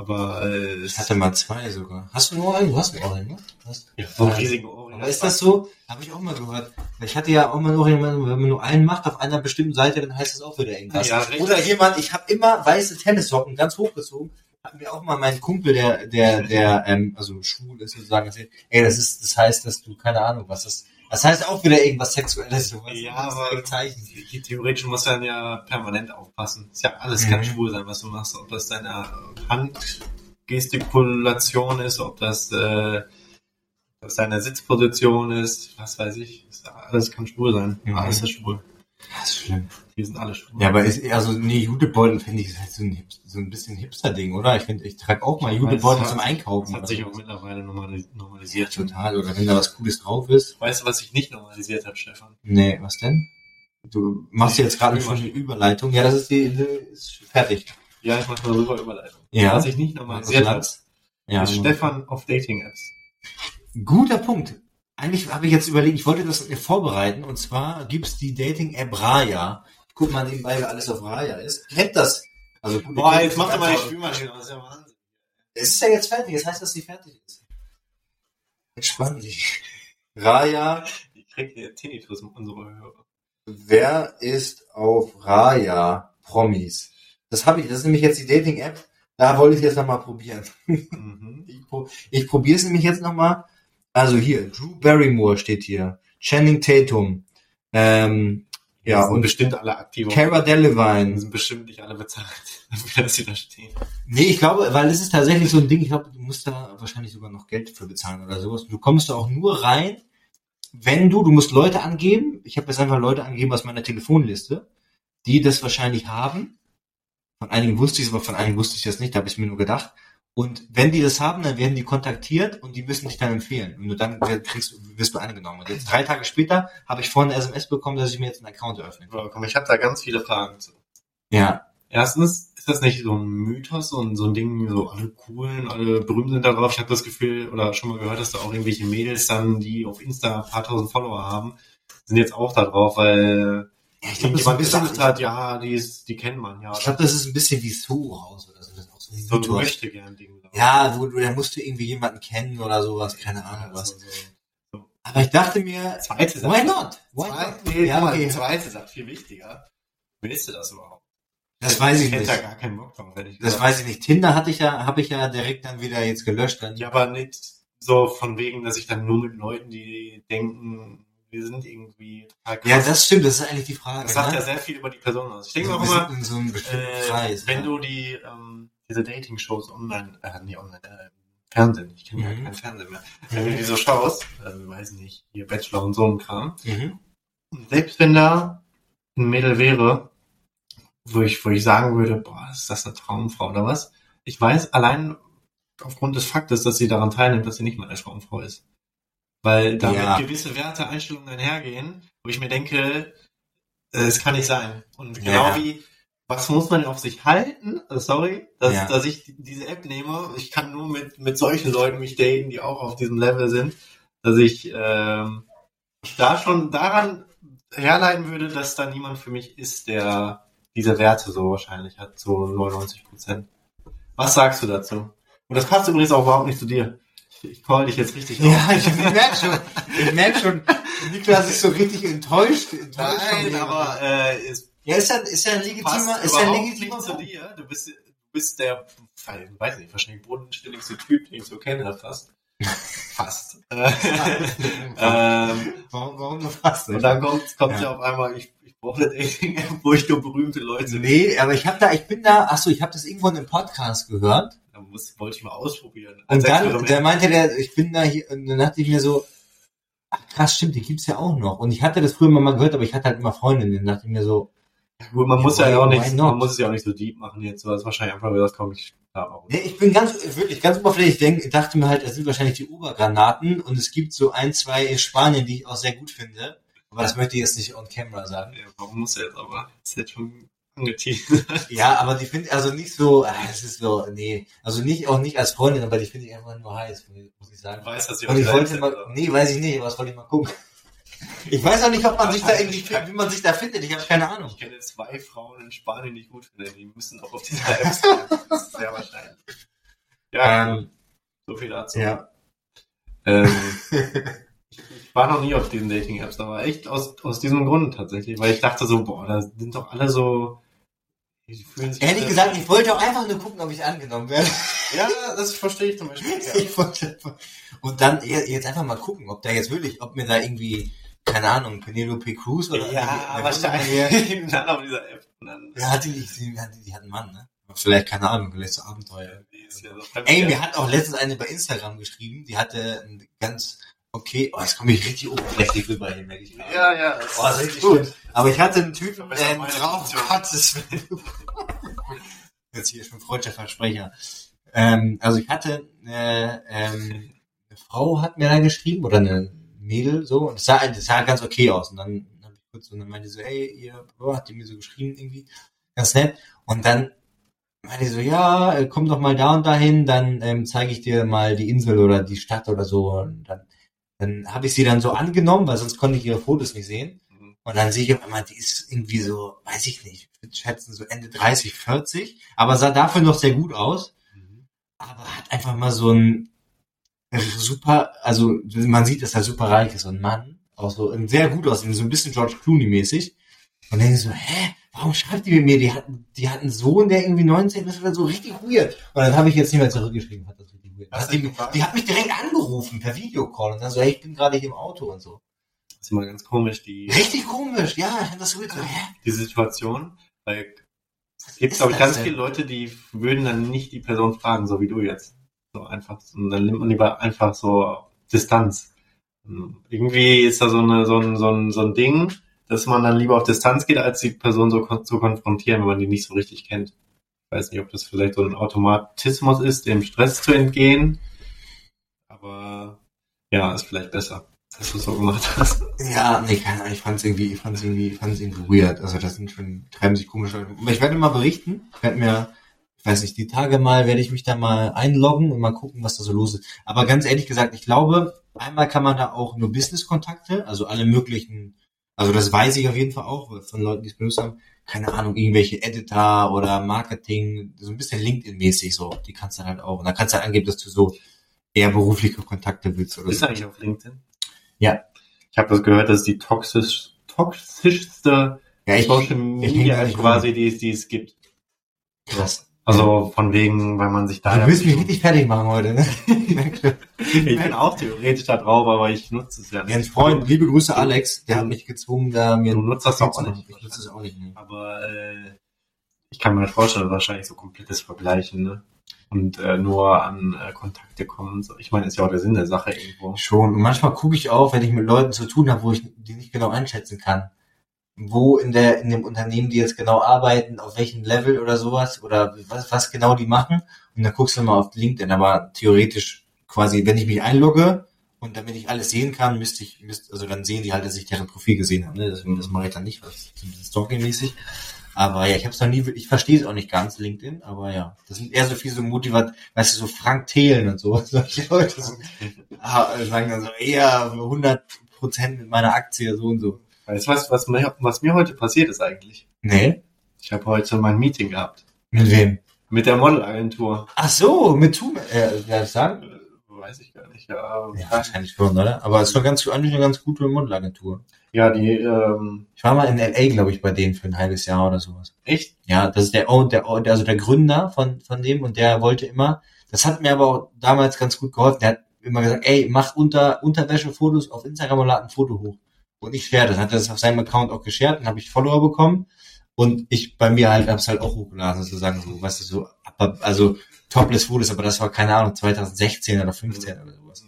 Aber äh, Ich hatte mal zwei sogar. Hast du einen Ohrring? Du hast einen Ohrring, ne? Hast, ja, so einen Äh, riesigen Ohrring. Aber ist das so? Habe ich auch mal gehört. Ich hatte ja auch mal nur, wenn man nur einen macht auf einer bestimmten Seite, dann heißt das auch wieder irgendwas. Ja. Oder jemand, ich habe immer weiße Tennissocken ganz hochgezogen. Hat mir auch mal mein Kumpel, der, der, der, ähm, also schwul ist sozusagen, erzählt, ey, das ist, das heißt, dass du, keine Ahnung, was das, das heißt auch wieder irgendwas Sexuelles, sowas. Ja, aber Zeichen. theoretisch muss dann ja permanent aufpassen. Ist ja alles Mhm. kann schwul sein, was du machst. Ob das deine Handgestikulation ist, ob das, äh, das deine Sitzposition ist, was weiß ich. Ist, alles kann schwul sein. Mhm. Alles ist schwul. Das ist schlimm. Die sind alle schwul. Ja, aber ist, also, nee, Judebeutel finde ich ist halt so ein, so ein bisschen Hipster-Ding, oder? Ich finde, ich trage auch mal Ich Judebeutel zum Das Einkaufen. hat oder sich auch mittlerweile normali- normalisiert. Total, oder wenn da was Cooles drauf ist. Weißt du, was sich nicht normalisiert hat, Stefan? Nee, was denn? Du machst jetzt gerade eine Überleitung. Ja, das ist die, die ist fertig. Ja, ich mach mal rüber Überleitung. Ja. Was sich nicht normalisiert hat. Ja, ist Stefan auf Dating-Apps. guter Punkt. Eigentlich habe ich jetzt überlegt, ich wollte das vorbereiten und zwar gibt's die Dating-App Raya. Ich guck mal nebenbei, wer alles auf Raya ist. Kennt das? Also, Boah, jetzt mach doch mal die. Spülmaschine, das ist ja Wahnsinn. Es ist ja jetzt fertig, das heißt, dass sie fertig ist. Entspann dich. Raya, Ich krieg hier Tinnitus in unsere Hörer. wer ist auf Raya Promis? Das habe ich, das ist nämlich jetzt die Dating-App. Da wollte ich jetzt nochmal probieren. Mhm. Ich, pro, ich probiere es nämlich jetzt nochmal. Also hier, Drew Barrymore steht hier. Channing Tatum. Ähm, ja, und bestimmt alle aktiv. Cara Die Delevingne. sind bestimmt nicht alle bezahlt, dafür, dass sie da stehen. Nee, ich glaube, weil es ist tatsächlich so ein Ding, ich glaube, du musst da wahrscheinlich sogar noch Geld für bezahlen oder sowas. Du kommst da auch nur rein, wenn du, du musst Leute angeben. Ich habe jetzt einfach Leute angegeben aus meiner Telefonliste, die das wahrscheinlich haben. Von einigen wusste ich es, aber von einigen wusste ich das nicht, da habe ich mir nur gedacht. Und wenn die das haben, dann werden die kontaktiert und die müssen dich dann empfehlen. Und nur dann kriegst, wirst du angenommen. Und jetzt drei Tage später habe ich vorhin eine SMS bekommen, dass ich mir jetzt einen Account eröffne. Ich habe da ganz viele Fragen zu. Ja. Erstens, ist das nicht so ein Mythos, so ein, so ein Ding, so alle coolen, alle berühmt sind da drauf? Ich habe das Gefühl, oder schon mal gehört, dass da auch irgendwelche Mädels dann, die auf Insta ein paar tausend Follower haben, sind jetzt auch da drauf, weil ja ich glaube, das ist ein bisschen, hat, ja, die, ist, die kennt man, ja. ich glaube, das ist ein bisschen wie Soho House oder so. Das so ein so möchte gern Ding. Ja, wo du, da musst du irgendwie jemanden kennen oder sowas, keine Ahnung was. So, so. Aber ich dachte mir, Zweite Sache. why not? Why not? nee, ja, okay. zweite Sache, viel wichtiger. Willst du das überhaupt? Das weiß ich hätte nicht. da gar keinen Bock drauf, ehrlich Das gesagt. weiß ich nicht. Tinder hatte ich ja, habe ich ja direkt dann wieder jetzt gelöscht. Dann. Ja, aber nicht so von wegen, dass ich dann nur mit Leuten, die denken, wir sind irgendwie total krass. Ja, das stimmt, das ist eigentlich die Frage. Das sagt ne? ja sehr viel über die Person aus. Ich denke also, auch immer, so äh, Kreis. wenn ja. du die, ähm, diese Dating-Shows online, äh, nee, online, äh, Fernsehen, ich kenne ja Mhm. kein Fernsehen mehr. Wenn du die so schaust, äh, weiß nicht, hier Bachelor und so ein Kram, Mhm. Selbst wenn da ein Mädel wäre, wo ich, wo ich sagen würde, boah, ist das eine Traumfrau oder was? Ich weiß allein aufgrund des Faktes, dass sie daran teilnimmt, dass sie nicht meine Traumfrau ist. Weil damit Ja. gewisse Werte, Einstellungen einhergehen, wo ich mir denke, äh, es kann nicht sein. Und Ja. genau wie, was muss man auf sich halten? Äh, Sorry, dass, Ja. dass ich diese App nehme. Ich kann nur mit, mit solchen Leuten mich daten, die auch auf diesem Level sind, dass ich ähm, da schon daran herleiten würde, dass da niemand für mich ist, der diese Werte so wahrscheinlich hat, so 99 Prozent. Was sagst du dazu? Und das passt übrigens auch überhaupt nicht zu dir. Ich, call dich jetzt richtig Ja, ich merke schon. Ich merke schon, Niklas ist so richtig enttäuscht. enttäuscht Nein, aber äh, es Ja, ist ja, ist ja ein legitimer, ist ja ein legitimer nicht zu dir. Du bist, du bist der, ich weiß nicht, wahrscheinlich bodenständigste Typ, den ich so kenne, fast. Fast. Äh, ähm, Warum, warum nur fast und nicht? dann kommt, kommt ja. Ja. auf einmal, ich, ich brauche eine Dating-App, wo ich nur berühmte Leute Nee, aber ich habe da, ich bin da, ach so, ich habe das irgendwo in einem Podcast gehört. Da muss, wollte ich mal ausprobieren. Und dann, der meinte der, ich bin da hier, und dann dachte ich mir so, ach krass, stimmt, die gibt's ja auch noch. Und ich hatte das früher mal gehört, aber ich hatte halt immer Freundinnen. Dann dachte ich mir so, Gut, man muss ja auch nicht, man muss es ja auch nicht so deep machen jetzt, weil es wahrscheinlich einfach wieder das kommt, ich auch. nee, ich bin ganz, wirklich ganz oberflächlich, denk, dachte mir halt, es sind wahrscheinlich die Obergranaten und es gibt so ein, zwei in Spanien, die ich auch sehr gut finde. Aber das möchte ich jetzt nicht on camera sagen. Ja, warum muss er jetzt aber? Das ist jetzt schon angeteasert. Ja, aber die finde also nicht so, ah, es ist so, nee, also nicht, auch nicht als Freundin, aber die finde ich einfach nur heiß, muss ich sagen. Ich weiß, dass sie Und ich wollte mal, nee, weiß ich nicht, aber das wollte ich mal gucken. Ich weiß auch nicht, ob man sich da irgendwie, wie man sich da findet. Ich habe keine Ahnung. Ich kenne zwei Frauen in Spanien, die ich gut finde. Die müssen auch auf dieser App sein. Das ist sehr wahrscheinlich. Ja, Ähm, so viel dazu. ja. Ähm, ich war noch nie auf diesen Dating-Apps, aber echt aus, aus diesem Grund tatsächlich, weil ich dachte so, boah, da sind doch alle so. Die fühlen sich Ehrlich gesagt, ich wollte auch einfach nur gucken, ob ich angenommen werde. Ja, das verstehe ich zum Beispiel. Ich wollte Und dann je- jetzt einfach mal gucken, ob da jetzt wirklich, ob mir da irgendwie, keine Ahnung, Penelope Cruz oder Ja, wahrscheinlich. Dann auf dieser App. Ja, hat die nicht, die, die, die hat einen Mann, ne? Vielleicht, keine Ahnung, vielleicht so Abenteuer. ja Ey, mir hat auch letztens eine bei Instagram geschrieben, die hatte ein ganz, okay, oh, jetzt komme ich richtig oberflächlich rüber hier, merke ich gerade. Ja, ja. Oh, das ist richtig gut. Aber ich hatte einen Typen, der einen Traum. Gottes Willen. Jetzt hier schon freudscher Versprecher. Ähm, also ich hatte, äh, ähm, eine Frau hat mir da geschrieben, oder eine Mädel, so, und es sah, das sah ganz okay aus. Und dann habe ich kurz, und dann meinte so, hey, ihr, oh, hat die mir so geschrieben irgendwie, ganz nett. Und dann meinte so, ja, äh, komm doch mal da und dahin, dann ähm, zeige ich dir mal die Insel oder die Stadt oder so. Und dann, dann habe ich sie dann so angenommen, weil sonst konnte ich ihre Fotos nicht sehen. Mhm. Und dann sehe ich auf einmal, die ist irgendwie so, weiß ich nicht, ich würde schätzen so Ende 30, 40, aber sah dafür noch sehr gut aus, Mhm. aber hat einfach mal so ein super, also man sieht, dass er super reich ist, ein Mann, auch so sehr gut aussehen, so ein bisschen George Clooney mäßig. Und dann denke so, hä, warum schreibt die mit mir? Die hatten, die hatten einen Sohn, der irgendwie 19 ist oder so richtig weird. Und dann habe ich jetzt nicht mehr zurückgeschrieben, hat das richtig weird. Du die, die hat mich direkt angerufen per Videocall und dann so, hey, ich bin gerade hier im Auto und so. Das ist immer ganz komisch, die, Richtig komisch, ja, das so weird. So, hä? die Situation, weil es gibt, ist glaube ich, ganz denn? viele Leute, die würden dann nicht die Person fragen, so wie du jetzt. So einfach. Und dann nimmt man lieber einfach so Distanz. Irgendwie ist da so, eine, so, ein, so, ein, so ein Ding, dass man dann lieber auf Distanz geht, als die Person so kon- zu konfrontieren, wenn man die nicht so richtig kennt. Ich weiß nicht, ob das vielleicht so ein Automatismus ist, dem Stress zu entgehen. Aber ja, ist vielleicht besser, dass du es so gemacht hast. Ja, nee, keine Ahnung, ich fand's irgendwie, ich fand's irgendwie, ich fand's irgendwie weird. Also das sind schon, treiben sich komische Leute. Ich werde mal berichten. Ich werde mir, ich weiß nicht, die Tage mal werde ich mich da mal einloggen und mal gucken, was da so los ist. Aber ganz ehrlich gesagt, ich glaube, einmal kann man da auch nur Business-Kontakte, also alle möglichen, also das weiß ich auf jeden Fall auch von Leuten, die es benutzt haben, keine Ahnung, irgendwelche Editor oder Marketing, so ein bisschen LinkedIn-mäßig so, die kannst du halt auch. Und dann kannst du halt angeben, dass du so eher berufliche Kontakte willst oder Ist so. eigentlich auf LinkedIn? Ja. Ich habe das gehört, das ist die toxisch, toxischste Ja, ich, Social ich Media da App nicht quasi, die, es- die es gibt. krass. Also von wegen, weil man sich da... Du willst mich richtig fertig machen heute, ne? ich bin auch theoretisch da drauf, aber ich nutze es ja nicht. Jens Freund, liebe Grüße Alex, der hat mich gezwungen, da mir Du nutzt das auch nicht. Ich nutze es auch nicht. Ne? Aber äh, ich kann mir vorstellen, wahrscheinlich so komplettes Vergleichen, ne? Und äh, nur an äh, Kontakte kommen. und So. Ich meine, ist ja auch der Sinn der Sache irgendwo. Schon. Und manchmal gucke ich auch, wenn ich mit Leuten zu tun habe, wo ich die nicht genau einschätzen kann. Wo in der in dem Unternehmen die jetzt genau arbeiten, auf welchem Level oder sowas oder was, was genau die machen. Und dann guckst du mal auf LinkedIn. Aber theoretisch quasi, wenn ich mich einlogge und damit ich alles sehen kann, müsste ich, müsste, also dann sehen die halt, dass ich deren Profil gesehen habe. Ne? Das, das mache ich dann nicht, was Stalking-mäßig. Aber ja, ich habe es noch nie, ich verstehe es auch nicht ganz, LinkedIn, aber ja, das sind eher so viel so Motivat, weißt du, so Frank Thelen und so, solche Leute so, ah, sagen dann so, eher 100 Prozent mit meiner Aktie, so und so. Weißt du, was, was, mir, was mir heute passiert ist eigentlich? Nee? Ich habe heute mein Meeting gehabt. Mit wem? Mit der Modelagentur. Ach so, mit Tu, äh, das sagen? Äh, Weiß ich gar nicht. Ja, Ja, wahrscheinlich schon, oder? Aber es ist schon ganz, eigentlich eine ganz gute Modelagentur. ja die, ähm, Ich war mal in L.A., glaube ich, bei denen für ein halbes Jahr oder sowas. echt? Ja, das ist der, der, also der Gründer von, von dem und der wollte immer, das hat mir aber auch damals ganz gut geholfen, der hat immer gesagt, ey, mach unter, Unterwäschefotos auf Instagram und lad ein Foto hoch. Und ich share das, hat er das auf seinem Account auch geshared, dann habe ich Follower bekommen und ich bei mir halt, hab's halt auch hochgeladen, sozusagen so, weißt du, so, aber- also Topless-Fotos, aber das war, keine Ahnung, 2016 oder 15 oder sowas.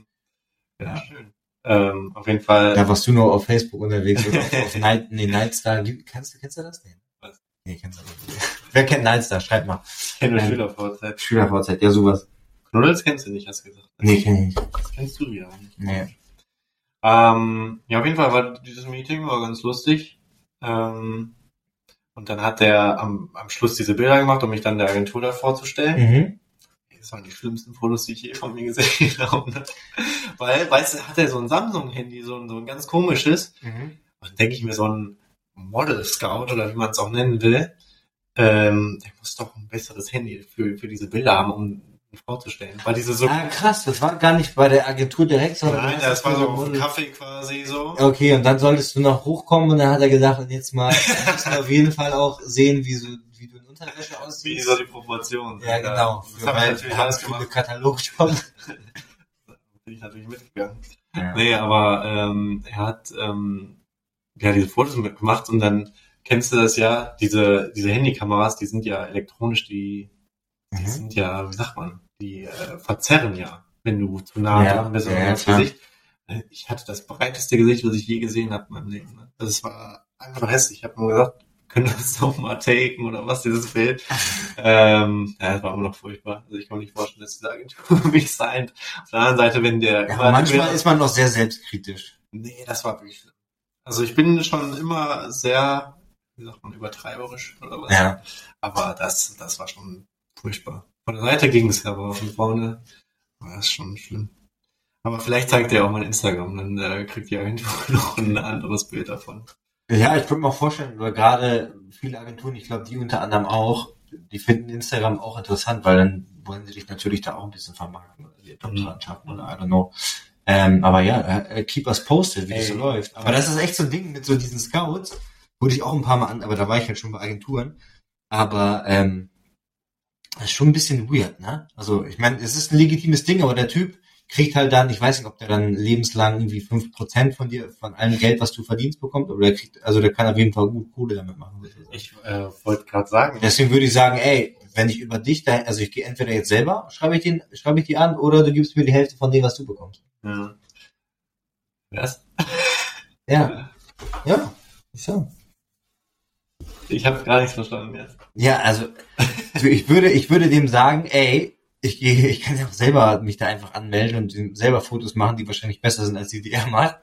Ja, schön. Ähm, auf jeden Fall. Da warst du nur auf Facebook unterwegs oder auf, auf Night, nee, Nightstar, kennst du, kennst du das? Nee. Was? Nee, kennst du nicht. Wer kennt Nightstar? Schreib mal. Ich kenne Nein. SchülerVZ. SchülerVZ, ja, sowas. Knuddels kennst du nicht, hast du gesagt. Nee, kenn ich nicht. Das kennst du wieder nicht. Nee. Ähm, ja, auf jeden Fall war dieses Meeting war ganz lustig. Ähm, und dann hat er am, am Schluss diese Bilder gemacht, um mich dann der Agentur da vorzustellen. Mhm. Das waren die schlimmsten Fotos, die ich je von mir gesehen habe. ne? Weil, weißt du, hat er so ein Samsung-Handy, so ein, so ein ganz komisches. Mhm. Und dann denke ich mir, so ein Model Scout oder wie man es auch nennen will, ähm, der muss doch ein besseres Handy für, für diese Bilder haben, um vorzustellen. Weil diese so, Ah, krass, das war gar nicht bei der Agentur direkt, sondern nein, du hast das war so auf dem Kaffee quasi so. Okay, und dann solltest du noch hochkommen und dann hat er gesagt, und jetzt mal, wir auf jeden Fall auch sehen, wie, so, wie du in Unterwäsche Wie aussiehst. so die Proportionen. Ja, genau. Das haben wir natürlich alles gemacht. Katalogjobs. Bin ich natürlich mitgegangen. Ja. Nee, aber ähm, er hat ähm, ja diese Fotos mitgemacht und dann kennst du das ja, diese, diese Handykameras, die sind ja elektronisch, die, die Mhm. sind ja, wie sagt man, die äh, verzerren ja, wenn du zu nah Ja, dran bist ja, an ja. Gesicht. Äh, Ich hatte das breiteste Gesicht, was ich je gesehen habe in meinem Leben. Ne? Das war einfach hässlich. Ich habe nur gesagt, können wir das noch mal taken oder was, dieses Bild. ähm, ja, das war immer noch furchtbar. Also ich kann mir nicht vorstellen, dass diese Agentur mich sein. Auf der anderen Seite, wenn der... Ja, manchmal ist man noch sehr selbstkritisch. Nee, das war wirklich schlimm. Also ich bin schon immer sehr, wie sagt man, übertreiberisch oder was. Ja. Aber das, das war schon furchtbar. Von der Seite ging es aber von vorne war das schon schlimm. Aber vielleicht zeigt er auch mal Instagram, dann äh, kriegt die Agentur noch ein anderes Bild davon. Ja, ich könnte mir auch vorstellen, weil gerade viele Agenturen, ich glaube, die unter anderem auch, die finden Instagram auch interessant, weil dann wollen sie dich natürlich da auch ein bisschen vermarkten oder die Jobs Mhm. dran schaffen oder I don't know. Ähm, aber ja, äh, keep us posted, wie das so Ey. läuft. Aber das ist echt so ein Ding mit so diesen Scouts, wurde ich auch ein paar Mal an, aber da war ich halt schon bei Agenturen. Aber ähm, das ist schon ein bisschen weird, ne? Also ich meine, es ist ein legitimes Ding, aber der Typ kriegt halt dann, ich weiß nicht, ob der dann lebenslang irgendwie 5% von dir, von allem Geld, was du verdienst, bekommt, oder der kriegt, also der kann auf jeden Fall gut Kohle damit machen. Ich äh, wollte gerade sagen, Deswegen würde ich sagen, ey, wenn ich über dich da, also ich gehe entweder jetzt selber, schreibe ich den, schreibe ich die an, oder du gibst mir die Hälfte von dem, was du bekommst. ja. Was? Ja. Ja. Ich so. Ich habe gar nichts verstanden jetzt. Ja, also ich würde, ich würde dem sagen, ey, ich ich kann ja auch selber mich da einfach anmelden und selber Fotos machen, die wahrscheinlich besser sind als die, die er macht.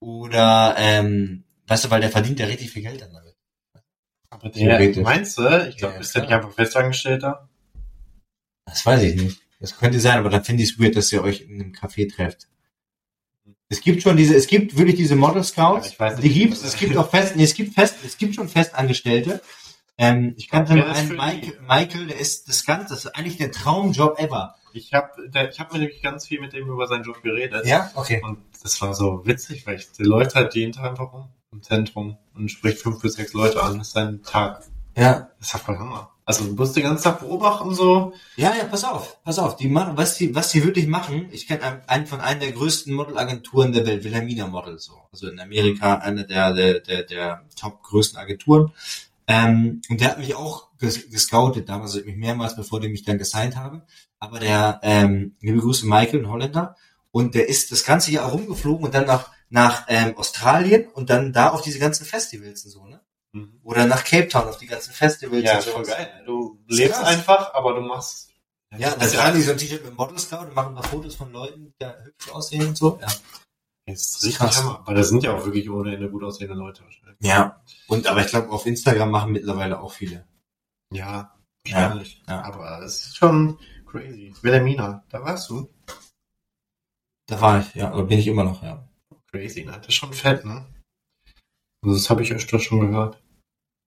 Oder, ähm, weißt du, weil der verdient ja richtig viel Geld dann damit. Aber der, meinst du? Ich glaube, Ja, ist der nicht einfach Festangestellter? Das weiß ich nicht. Das könnte sein, aber dann finde ich es weird, dass ihr euch in einem Café trefft. Es gibt schon diese, es gibt wirklich diese Model Scouts, Ja, nicht, die gibt's, es gibt auch fest, nee, es gibt fest, es gibt schon Festangestellte. Ähm, ich kannte ist einen die? Michael, der ist das Ganze, das ist eigentlich der Traumjob ever. Ich habe ich hab mir nämlich ganz viel mit dem über seinen Job geredet. Ja, okay. Und das war so witzig, weil ich, der läuft halt jeden Tag einfach rum im Zentrum und spricht fünf bis sechs Leute an. Das ist sein Tag. Ja, Das ist halt voll Hammer. Also du musst den ganzen Tag beobachten so. Ja, ja, pass auf, pass auf. Die machen, was die, was die wirklich machen, ich kenne einen, von einer der größten Modelagenturen der Welt, Wilhelmina Model, so. Also in Amerika eine der, der, der, der top größten Agenturen. Ähm, und der hat mich auch ges gescoutet damals, also mich mehrmals, bevor die mich dann gesigned haben. Aber der, ähm, liebe Grüße Michael, ein Holländer. Und der ist das ganze Jahr rumgeflogen und dann nach, nach ähm, Australien und dann da auf diese ganzen Festivals und so, ne? Oder nach Cape Town auf die ganzen Festivals Ja, und voll sowas. geil. Du lebst einfach, aber du machst. Ja, das dann tragen die so ein T-Shirt mit Model Scout und machen paar Fotos von Leuten, die da hübsch aussehen und so. Ja. Das ist richtig Krass. Hammer. Weil das sind ja auch wirklich ohne Ende gut aussehende Leute wahrscheinlich. ja. Und aber ich glaube, auf Instagram machen mittlerweile auch viele. Ja, wahrscheinlich. Ja, ja. Aber es ist schon crazy. Wilhelmina, da warst du. Da war ich, ja, oder bin ich immer noch, ja. Crazy, ne? Das ist schon fett, ne? Also das habe ich öfter schon gehört.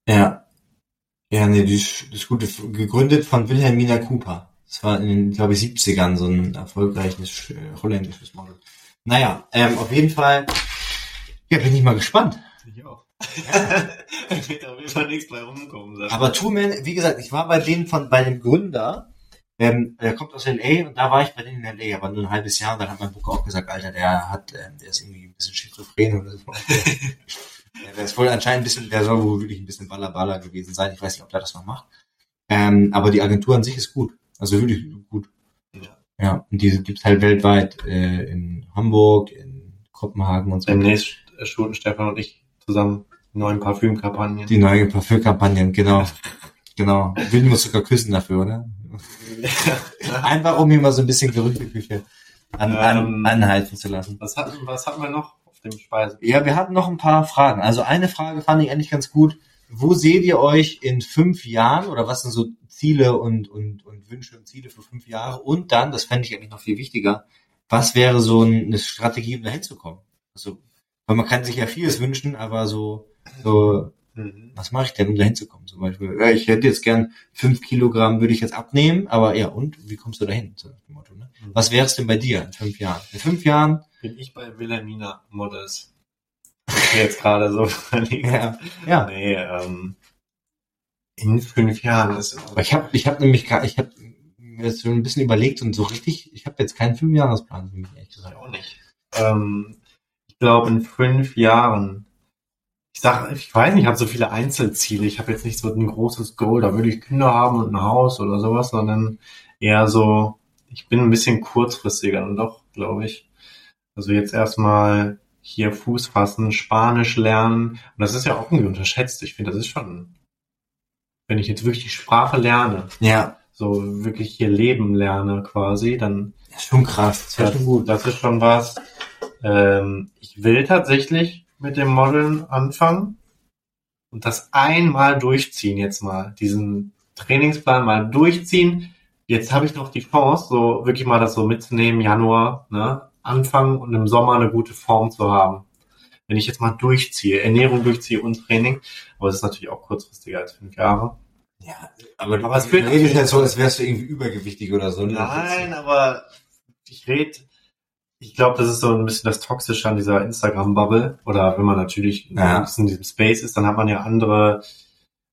Ja. Ja, nee, das, das Gute, gegründet von Wilhelmina Cooper. Das war in den, glaube ich, 70ern so ein erfolgreiches äh, holländisches Model. Naja, ähm, auf jeden Fall, ja, bin ich mal gespannt. Ich auch. da wird auf jeden Fall nichts bei rumkommen. Aber Two Man, wie gesagt, ich war bei denen von, bei dem Gründer, ähm, der kommt aus L.A. und da war ich bei denen in L.A., aber nur ein halbes Jahr und dann hat mein Buch auch gesagt, Alter, der hat, ähm, der ist irgendwie ein bisschen schizophren oder so. der ist wohl anscheinend ein bisschen, der soll wohl wirklich ein bisschen ballerballer gewesen sein. Ich weiß nicht, ob der das noch macht. Ähm, aber die Agentur an sich ist gut. Also wirklich gut. Ja. Ja, und diese gibt's halt weltweit, äh, in Hamburg, in Kopenhagen und so. Demnächst shooten Stefan und ich zusammen neuen Parfümkampagnen. Die neue Parfümkampagnen, genau. Genau. Wir uns sogar küssen dafür, oder? Einfach um hier mal so ein bisschen Gerüchteküche an, an, Ähm, anhalten zu lassen. was, hatten, was hatten wir noch dem Speise? Ja, wir hatten noch ein paar Fragen. Also eine Frage fand ich eigentlich ganz gut. Wo seht ihr euch in fünf Jahren oder was sind so Ziele und, und, und Wünsche und Ziele für fünf Jahre? Und dann, das fände ich eigentlich noch viel wichtiger, was wäre so eine Strategie, um dahin zu kommen? Also, weil man kann sich ja vieles wünschen, aber so, so Mhm. Was mache ich denn, um da hinzukommen? Zum Beispiel, ja, ich hätte jetzt gern fünf Kilogramm, würde ich jetzt abnehmen, aber ja, und wie kommst du dahin? So Motto, ne? Mhm. Was wäre es denn bei dir in fünf Jahren? In fünf Jahren? Bin ich bei Wilhelmina Models. Jetzt gerade so überlegt. Ja, ja. Nee, ähm, in fünf Jahren ist Aber ich habe, ich habe nämlich, gar- ich habe mir jetzt so ein bisschen überlegt und so richtig, ich habe jetzt keinen Fünfjahresplan für mich ehrlich ich gesagt. auch nicht. Ähm, ich glaube in fünf Jahren. Ich sag, ich weiß nicht, ich habe so viele Einzelziele. Ich habe jetzt nicht so ein großes Goal, da würde ich Kinder haben und ein Haus oder sowas, sondern eher so, ich bin ein bisschen kurzfristiger und doch, glaube ich. Also jetzt erstmal hier Fuß fassen, Spanisch lernen. Und das ist ja auch irgendwie unterschätzt. Ich finde, das ist schon, wenn ich jetzt wirklich die Sprache lerne, Ja, so wirklich hier leben lerne quasi, dann ist schon krass. Das das, schon gut. das ist schon was. Ähm, ich will tatsächlich mit dem Modeln anfangen und das einmal durchziehen jetzt mal. Diesen Trainingsplan mal durchziehen. Jetzt habe ich noch die Chance, so wirklich mal das so mitzunehmen, Januar, ne? Anfangen und im Sommer eine gute Form zu haben. Wenn ich jetzt mal durchziehe, Ernährung durchziehe und Training, aber es ist natürlich auch kurzfristiger als fünf Jahre. Ja, aber, Aber es führt- redest ja so, als wärst du irgendwie übergewichtig oder so. ne? Nein, aber ich rede, ich glaube, das ist so ein bisschen das Toxische an dieser Instagram-Bubble. Oder wenn man natürlich Ja. in diesem Space ist, dann hat man ja andere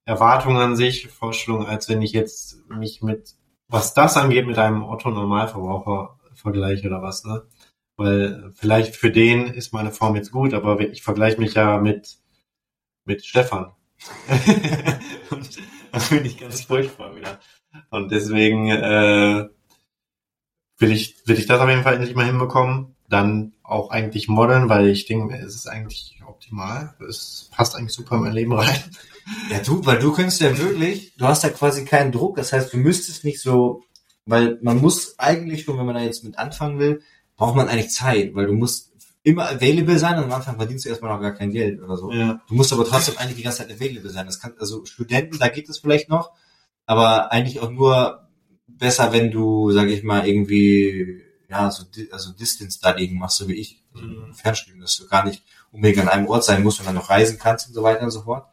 Erwartungen an sich, Vorstellungen, als wenn ich jetzt mich mit, was das angeht, mit einem Otto-Normalverbraucher vergleiche oder was, ne? Weil vielleicht für den ist meine Form jetzt gut, aber ich vergleiche mich ja mit, mit Stefan. Und das finde ich ganz furchtbar wieder. Und deswegen äh, will ich will ich das auf jeden Fall endlich mal hinbekommen. Dann auch eigentlich modeln, weil ich denke, es ist eigentlich optimal. Es passt eigentlich super in mein Leben rein. Ja, du, weil du könntest ja wirklich, du hast ja quasi keinen Druck, das heißt, du müsstest nicht so, weil man muss eigentlich schon, wenn man da jetzt mit anfangen will, braucht man eigentlich Zeit, weil du musst immer available sein und am Anfang verdienst du erstmal noch gar kein Geld oder so. Ja. Du musst aber trotzdem eigentlich die ganze Zeit available sein. Das kann, also Studenten, da geht es vielleicht noch, aber eigentlich auch nur besser, wenn du, sag ich mal, irgendwie, ja, so, also Distance Studying machst, so wie ich, Mhm. Fernstudium, dass du gar nicht unbedingt an einem Ort sein musst und dann noch reisen kannst und so weiter und so fort.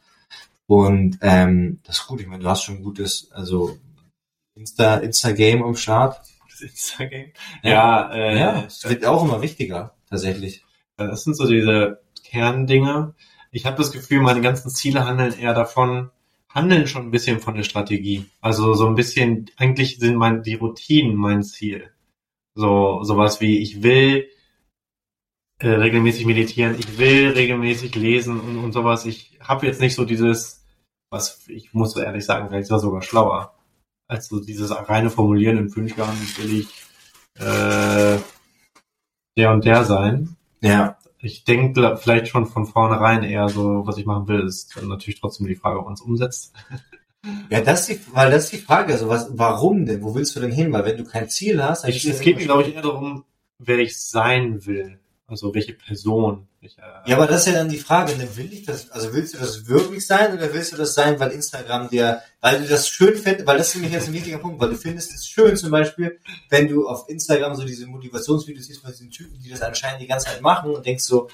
Und ähm, das ist gut, ich meine, du hast schon ein gutes, also Insta, Insta-Game am Start. Instagram. Ja, äh, ja, das wird auch immer wichtiger, tatsächlich. Das sind so diese Kerndinge. Ich habe das Gefühl, meine ganzen Ziele handeln eher davon, handeln schon ein bisschen von der Strategie. Also so ein bisschen, eigentlich sind mein, die Routinen mein Ziel. So, sowas wie, ich will äh, regelmäßig meditieren, ich will regelmäßig lesen und, und sowas. Ich habe jetzt nicht so dieses, was ich muss so ehrlich sagen, vielleicht ist das sogar schlauer, als so dieses reine Formulieren in fünf Jahren will ich äh, der und der sein. Ja. Ich denke vielleicht schon von vornherein eher so, was ich machen will, ist natürlich trotzdem die Frage, ob man es umsetzt. Ja, das ist die, weil das ist die Frage, also was, warum denn? Wo willst du denn hin? Weil wenn du kein Ziel hast, dann Ich, es geht mir, glaube ich, eher darum, wer ich sein will. Also welche Person. Welche, Ja, aber das ist ja dann die Frage, ne, will ich das, also willst du das wirklich sein oder willst du das sein, weil Instagram dir, weil du das schön findest, weil das ist nämlich jetzt ein wichtiger Punkt, weil du findest es schön zum Beispiel, wenn du auf Instagram so diese Motivationsvideos siehst von diesen Typen, die das anscheinend die ganze Zeit machen und denkst so,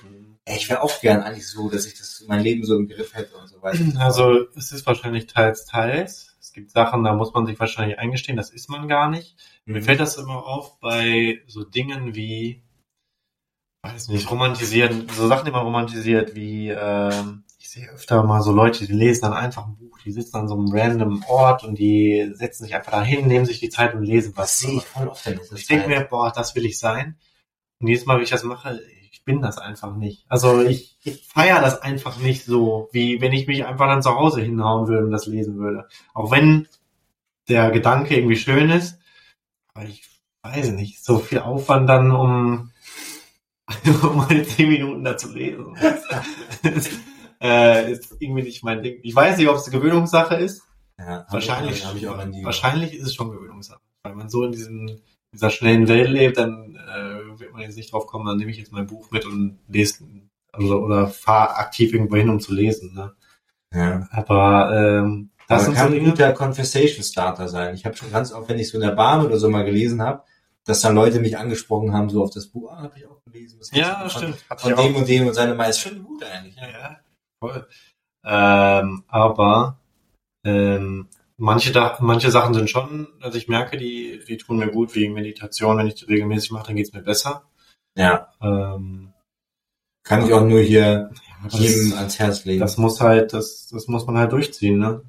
ey, ich wäre auch gern eigentlich so, dass ich das mein Leben so im Griff hätte und so weiter. Also es ist wahrscheinlich teils, teils. Es gibt Sachen, da muss man sich wahrscheinlich eingestehen, das ist man gar nicht. Mir fällt das immer auf bei so Dingen wie, weiß nicht, romantisieren, so Sachen, man romantisiert, wie, ähm, ich sehe öfter mal so Leute, die lesen dann einfach ein Buch, die sitzen an so einem random Ort und die setzen sich einfach dahin, nehmen sich die Zeit und lesen was. Das sehe ich voll oft. Ich denke mir, boah, das will ich sein. Und jedes Mal, wenn ich das mache, ich bin das einfach nicht. Also ich, ich feiere das einfach nicht so, wie wenn ich mich einfach dann zu Hause hinhauen würde und das lesen würde. Auch wenn der Gedanke irgendwie schön ist, aber ich weiß nicht, so viel Aufwand dann, um, um meine zehn Minuten da zu lesen. äh, ist irgendwie nicht mein Ding. Ich weiß nicht, ob es eine Gewöhnungssache ist. ja, Wahrscheinlich, ich, ich wahrscheinlich ist es schon Gewöhnungssache. Weil man so in diesen, dieser schnellen Welt lebt, dann äh, wird man jetzt nicht drauf kommen, dann nehme ich jetzt mein Buch mit und lese also, oder fahre aktiv irgendwo hin, um zu lesen. Ne? Ja. Aber ähm, das kann so ein guter Conversation Starter sein. Ich habe schon ganz oft, wenn ich so in der Bahn oder so mal gelesen habe, dass dann Leute mich angesprochen haben, so auf das Buch, ah, habe ich auch gelesen. Was Ja, stimmt. Von, von dem und dem und seine Meinung ist schon gut eigentlich. Ja, ja, voll. Ähm, aber ähm, manche, da, manche Sachen sind schon, also ich merke, die, die tun mir gut, wie Meditation, wenn ich die regelmäßig mache, dann geht's mir besser. Ja. Ähm, Kann ich auch nur hier das- jedem ans Herz legen. Das muss halt, das, das muss man halt durchziehen, ne?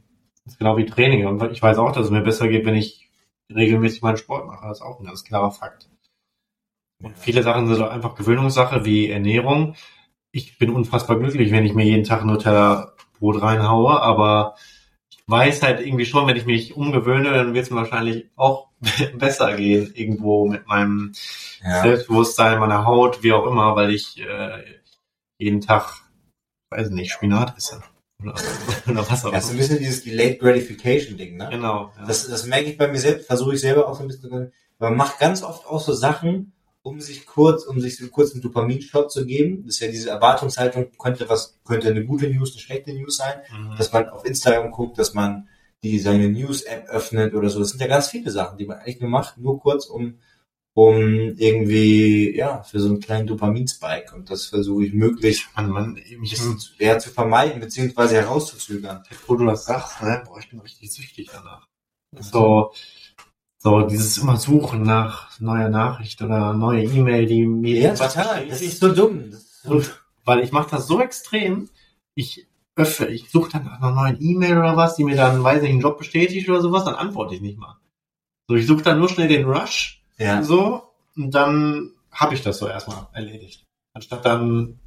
Das ist genau wie Training. Und ich weiß auch, dass es mir besser geht, wenn ich regelmäßig meinen Sport mache. Das ist auch ein ganz klarer Fakt. Und viele Sachen sind auch einfach Gewöhnungssache, wie Ernährung. Ich bin unfassbar glücklich, wenn ich mir jeden Tag Nutella Brot reinhaue, aber ich weiß halt irgendwie schon, wenn ich mich umgewöhne, dann wird es mir wahrscheinlich auch besser gehen, irgendwo mit meinem ja. Selbstbewusstsein, meiner Haut, wie auch immer, weil ich äh, jeden Tag, weiß nicht, Spinat esse. Oder, oder was auch Ja, so ein bisschen dieses Delayed Gratification Ding, ne? Genau. Ja. Das, das merke ich bei mir selbst, versuche ich selber auch so ein bisschen, zu- man macht ganz oft auch so Sachen, um sich kurz, um sich so kurz einen Dopaminshot zu geben. Das ist ja diese Erwartungshaltung, könnte was, könnte eine gute News, eine schlechte News sein, Mhm. dass man auf Instagram guckt, dass man die seine News-App öffnet oder so. Das sind ja ganz viele Sachen, die man eigentlich nur macht, nur kurz um, um irgendwie, ja, für so einen kleinen Dopaminspike. Und das versuche ich möglichst man, man, mich ist, eher zu vermeiden, beziehungsweise herauszuzögern. wo du das sagst, ne? Boah, ich bin richtig süchtig danach. So, so dieses immer Suchen nach neuer Nachricht oder neue E-Mail, die mir Ja, total. Das ist so dumm. Ist so weil ich mache das so extrem, ich öffne, ich suche dann nach einer neuen E-Mail oder was, die mir dann, weiß ich, einen Job bestätigt oder sowas, dann antworte ich nicht mal. So, ich suche dann nur schnell den Rush, ja. so, und dann habe ich das so erstmal erledigt. Anstatt dann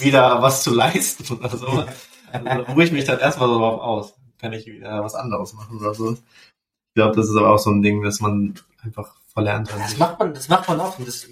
wieder was zu leisten oder so, also, ruhe ich mich dann erstmal so drauf aus. Kann ich wieder was anderes machen oder so. Ich glaube, das ist aber auch so ein Ding, dass man einfach verlernt hat. Das macht man, das macht man oft. Und das,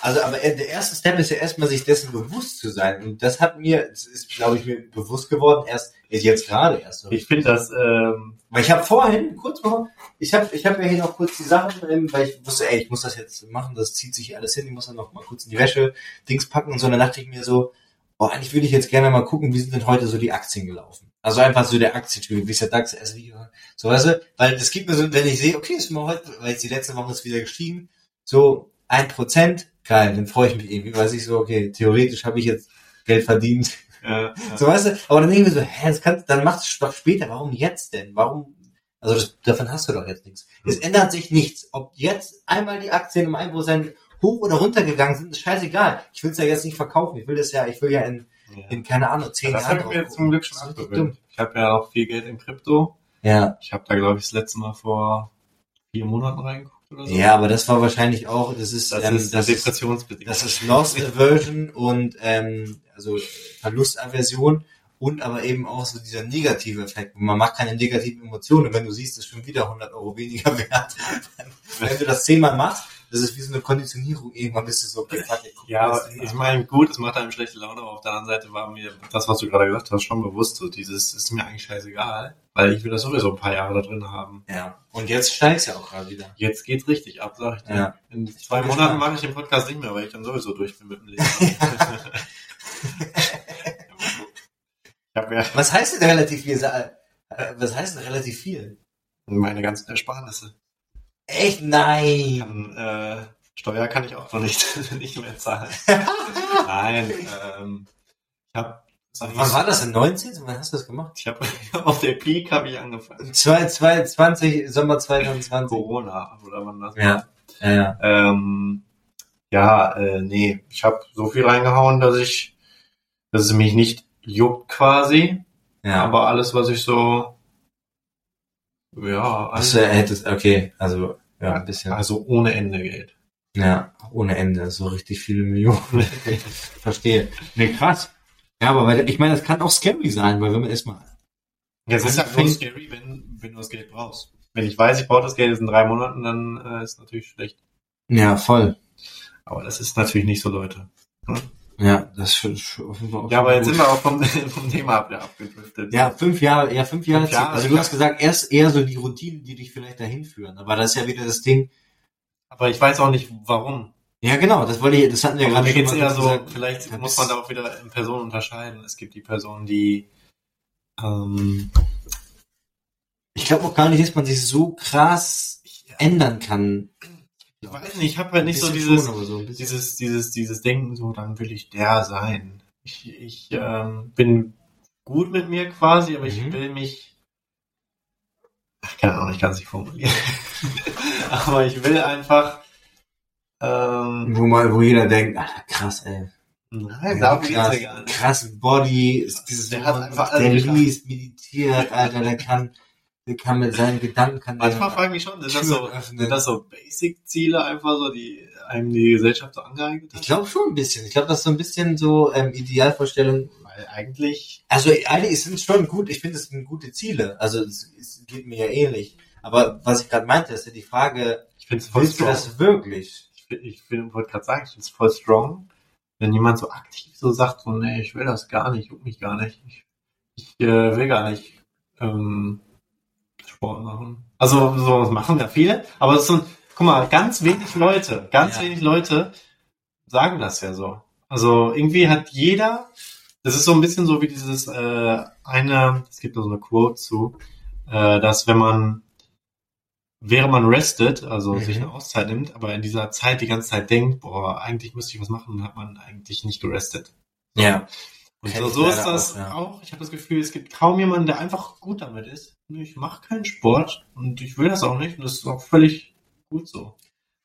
also, aber der erste Step ist ja erstmal, sich dessen bewusst zu sein. Und das hat mir, das ist, glaube ich, mir bewusst geworden, erst, jetzt gerade erst. So. Ich finde das, ähm, Weil ich habe vorhin, kurz vor, ich habe ich hab ja hier noch kurz die Sachen, ähm, weil ich wusste, ey, ich muss das jetzt machen, das zieht sich alles hin, ich muss dann noch mal kurz in die Wäsche, Dings packen und so. Und dann dachte ich mir so, oh, eigentlich würde ich jetzt gerne mal gucken, wie sind denn heute so die Aktien gelaufen. Also einfach so der Aktientyp, wie ist der DAX, SWI, so weißt du, weil das gibt mir so, wenn ich sehe, okay, ist mir heute, weil jetzt die letzte Woche ist wieder gestiegen, so ein Prozent, geil, dann freue ich mich irgendwie, weiß ich so, okay, theoretisch habe ich jetzt Geld verdient, äh, so weißt du, aber dann denke ich mir so, hä, das kann, dann machst du doch später, warum jetzt denn? Warum? Also das, davon hast du doch jetzt nichts. Es ändert sich nichts. Ob jetzt einmal die Aktien um 1% hoch oder runter gegangen sind, ist scheißegal. Ich will es ja jetzt nicht verkaufen. Ich will das ja, ich will ja in, ja. in keine Ahnung, zehn Das Jahren habe ich mir zum Glück schon. Das abgewöhnt. Ich habe ja auch viel Geld in Krypto. Ja. Ich habe da, glaube ich, das letzte Mal vor vier Monaten reingeguckt oder so. Ja, aber das war wahrscheinlich auch, das ist, das ähm, ist das ist, das ist Loss Aversion und ähm, also Verlustaversion und aber eben auch so dieser negative Effekt. Man macht keine negativen Emotionen. Und wenn du siehst, das ist schon wieder 100 Euro weniger wert. wenn du das zehnmal machst, das ist wie so eine Konditionierung. Irgendwann bist du so, okay, fuck, ich guck Ja, ich meine, gut, es macht einem schlechte Laune, aber auf der anderen Seite war mir das, was du gerade gesagt hast, schon bewusst. So dieses ist mir eigentlich scheißegal, weil ich will das sowieso ein paar Jahre da drin haben. ja. Und jetzt steigt's ja auch gerade wieder. Jetzt geht's richtig ab, sag ich dir. Ja. In zwei Monaten mache ich den Podcast nicht mehr, weil ich dann sowieso durch bin mit dem Leben. Was heißt denn relativ viel? Äh, Was heißt denn relativ viel? meine ganzen Ersparnisse. Echt? Nein. Äh, Steuer kann ich auch noch nicht, nicht mehr zahlen. Nein, ähm, ich habe Wann war das denn? 19? Wann hast du das gemacht? Ich habe hab auf der Peak habe ich angefangen. 2020, Sommer 2020. Corona oder wann das Ja. Ja, ja. Ähm, ja, äh, nee, ich habe so viel reingehauen, dass ich, dass es mich nicht juckt quasi. ja. Aber alles, was ich so, ja, Achso, er hätte okay, also, ja, ein bisschen. also ohne Ende Geld. Ja, ohne Ende, so richtig viele Millionen. Verstehe. Nee, krass. Ja, aber weil, ich meine, das kann auch scary sein, weil wenn man erstmal. Ja, es ist halt nur scary, wenn, wenn du das Geld brauchst. Wenn ich weiß, ich brauche das Geld jetzt in drei Monaten, dann äh, ist natürlich schlecht. Ja, voll. Aber das ist natürlich nicht so, Leute. Ja, das ist Fall auch Ja, aber jetzt gut. sind wir auch vom, vom Thema ab, abgedriftet. Ja, fünf Jahre, ja, fünf Jahre. Fünf Jahre, also du hast gesagt, erst eher so die Routinen, die dich vielleicht dahin führen. Aber das ist ja wieder das Ding. Aber ich weiß auch nicht, warum. Ja, genau, das wollte ich, das hatten wir Aber gerade mir schon geht's mal eher so, gesagt. vielleicht muss man da auch wieder in Personen unterscheiden. Es gibt die Personen, die ähm, Ich glaube auch gar nicht, dass man sich so krass ändern kann. Ich weiß nicht, ich habe halt nicht so dieses, schon, so dieses, dieses, dieses Denken, so dann will ich der sein. Ich, ich ähm, bin gut mit mir quasi, aber ich Mhm. will mich, ach, keine Ahnung, ich kann es nicht formulieren. aber ich will einfach, ähm, Wo mal, wo jeder denkt, Alter, krass, ey. nein, krass, ja nicht. krass Body, ist dieses Der hat einfach der liest, meditiert, Alter, der kann, kann mit seinen Gedanken, kann Manchmal frage ich mich schon, sind das so, sind das so Basic-Ziele einfach so, die einem die Gesellschaft so angeeignet Ich hat? glaube schon ein bisschen. Ich glaube, das ist so ein bisschen so ähm, Idealvorstellung. Weil eigentlich, Also eigentlich sind es schon gut. Ich finde, es sind gute Ziele. Also es, es geht mir ja ähnlich. Aber was ich gerade meinte, ist ja die Frage, ich finde es voll willst du das wirklich? Ich, ich find- wollte gerade sagen, ich finde es voll strong, wenn jemand so aktiv so sagt, so, nee, ich will das gar nicht, juckt mich gar nicht. Ich, ich äh, will gar nicht ähm, Sport machen. Also so das machen ja viele, aber es sind, guck mal, ganz wenig Leute, ganz Ja. wenig Leute sagen das ja so. Also irgendwie hat jeder, das ist so ein bisschen so wie dieses äh, eine, es gibt da so eine Quote zu, äh, dass wenn man während man restet, also Mhm. sich eine Auszeit nimmt, aber in dieser Zeit die ganze Zeit denkt, boah, eigentlich müsste ich was machen, dann hat man eigentlich nicht gerestet. Ja. Und so, so ist das auch, ja. auch. Ich habe das Gefühl, es gibt kaum jemanden, der einfach gut damit ist. Ich mache keinen Sport und ich will das auch nicht und das ist auch völlig gut so.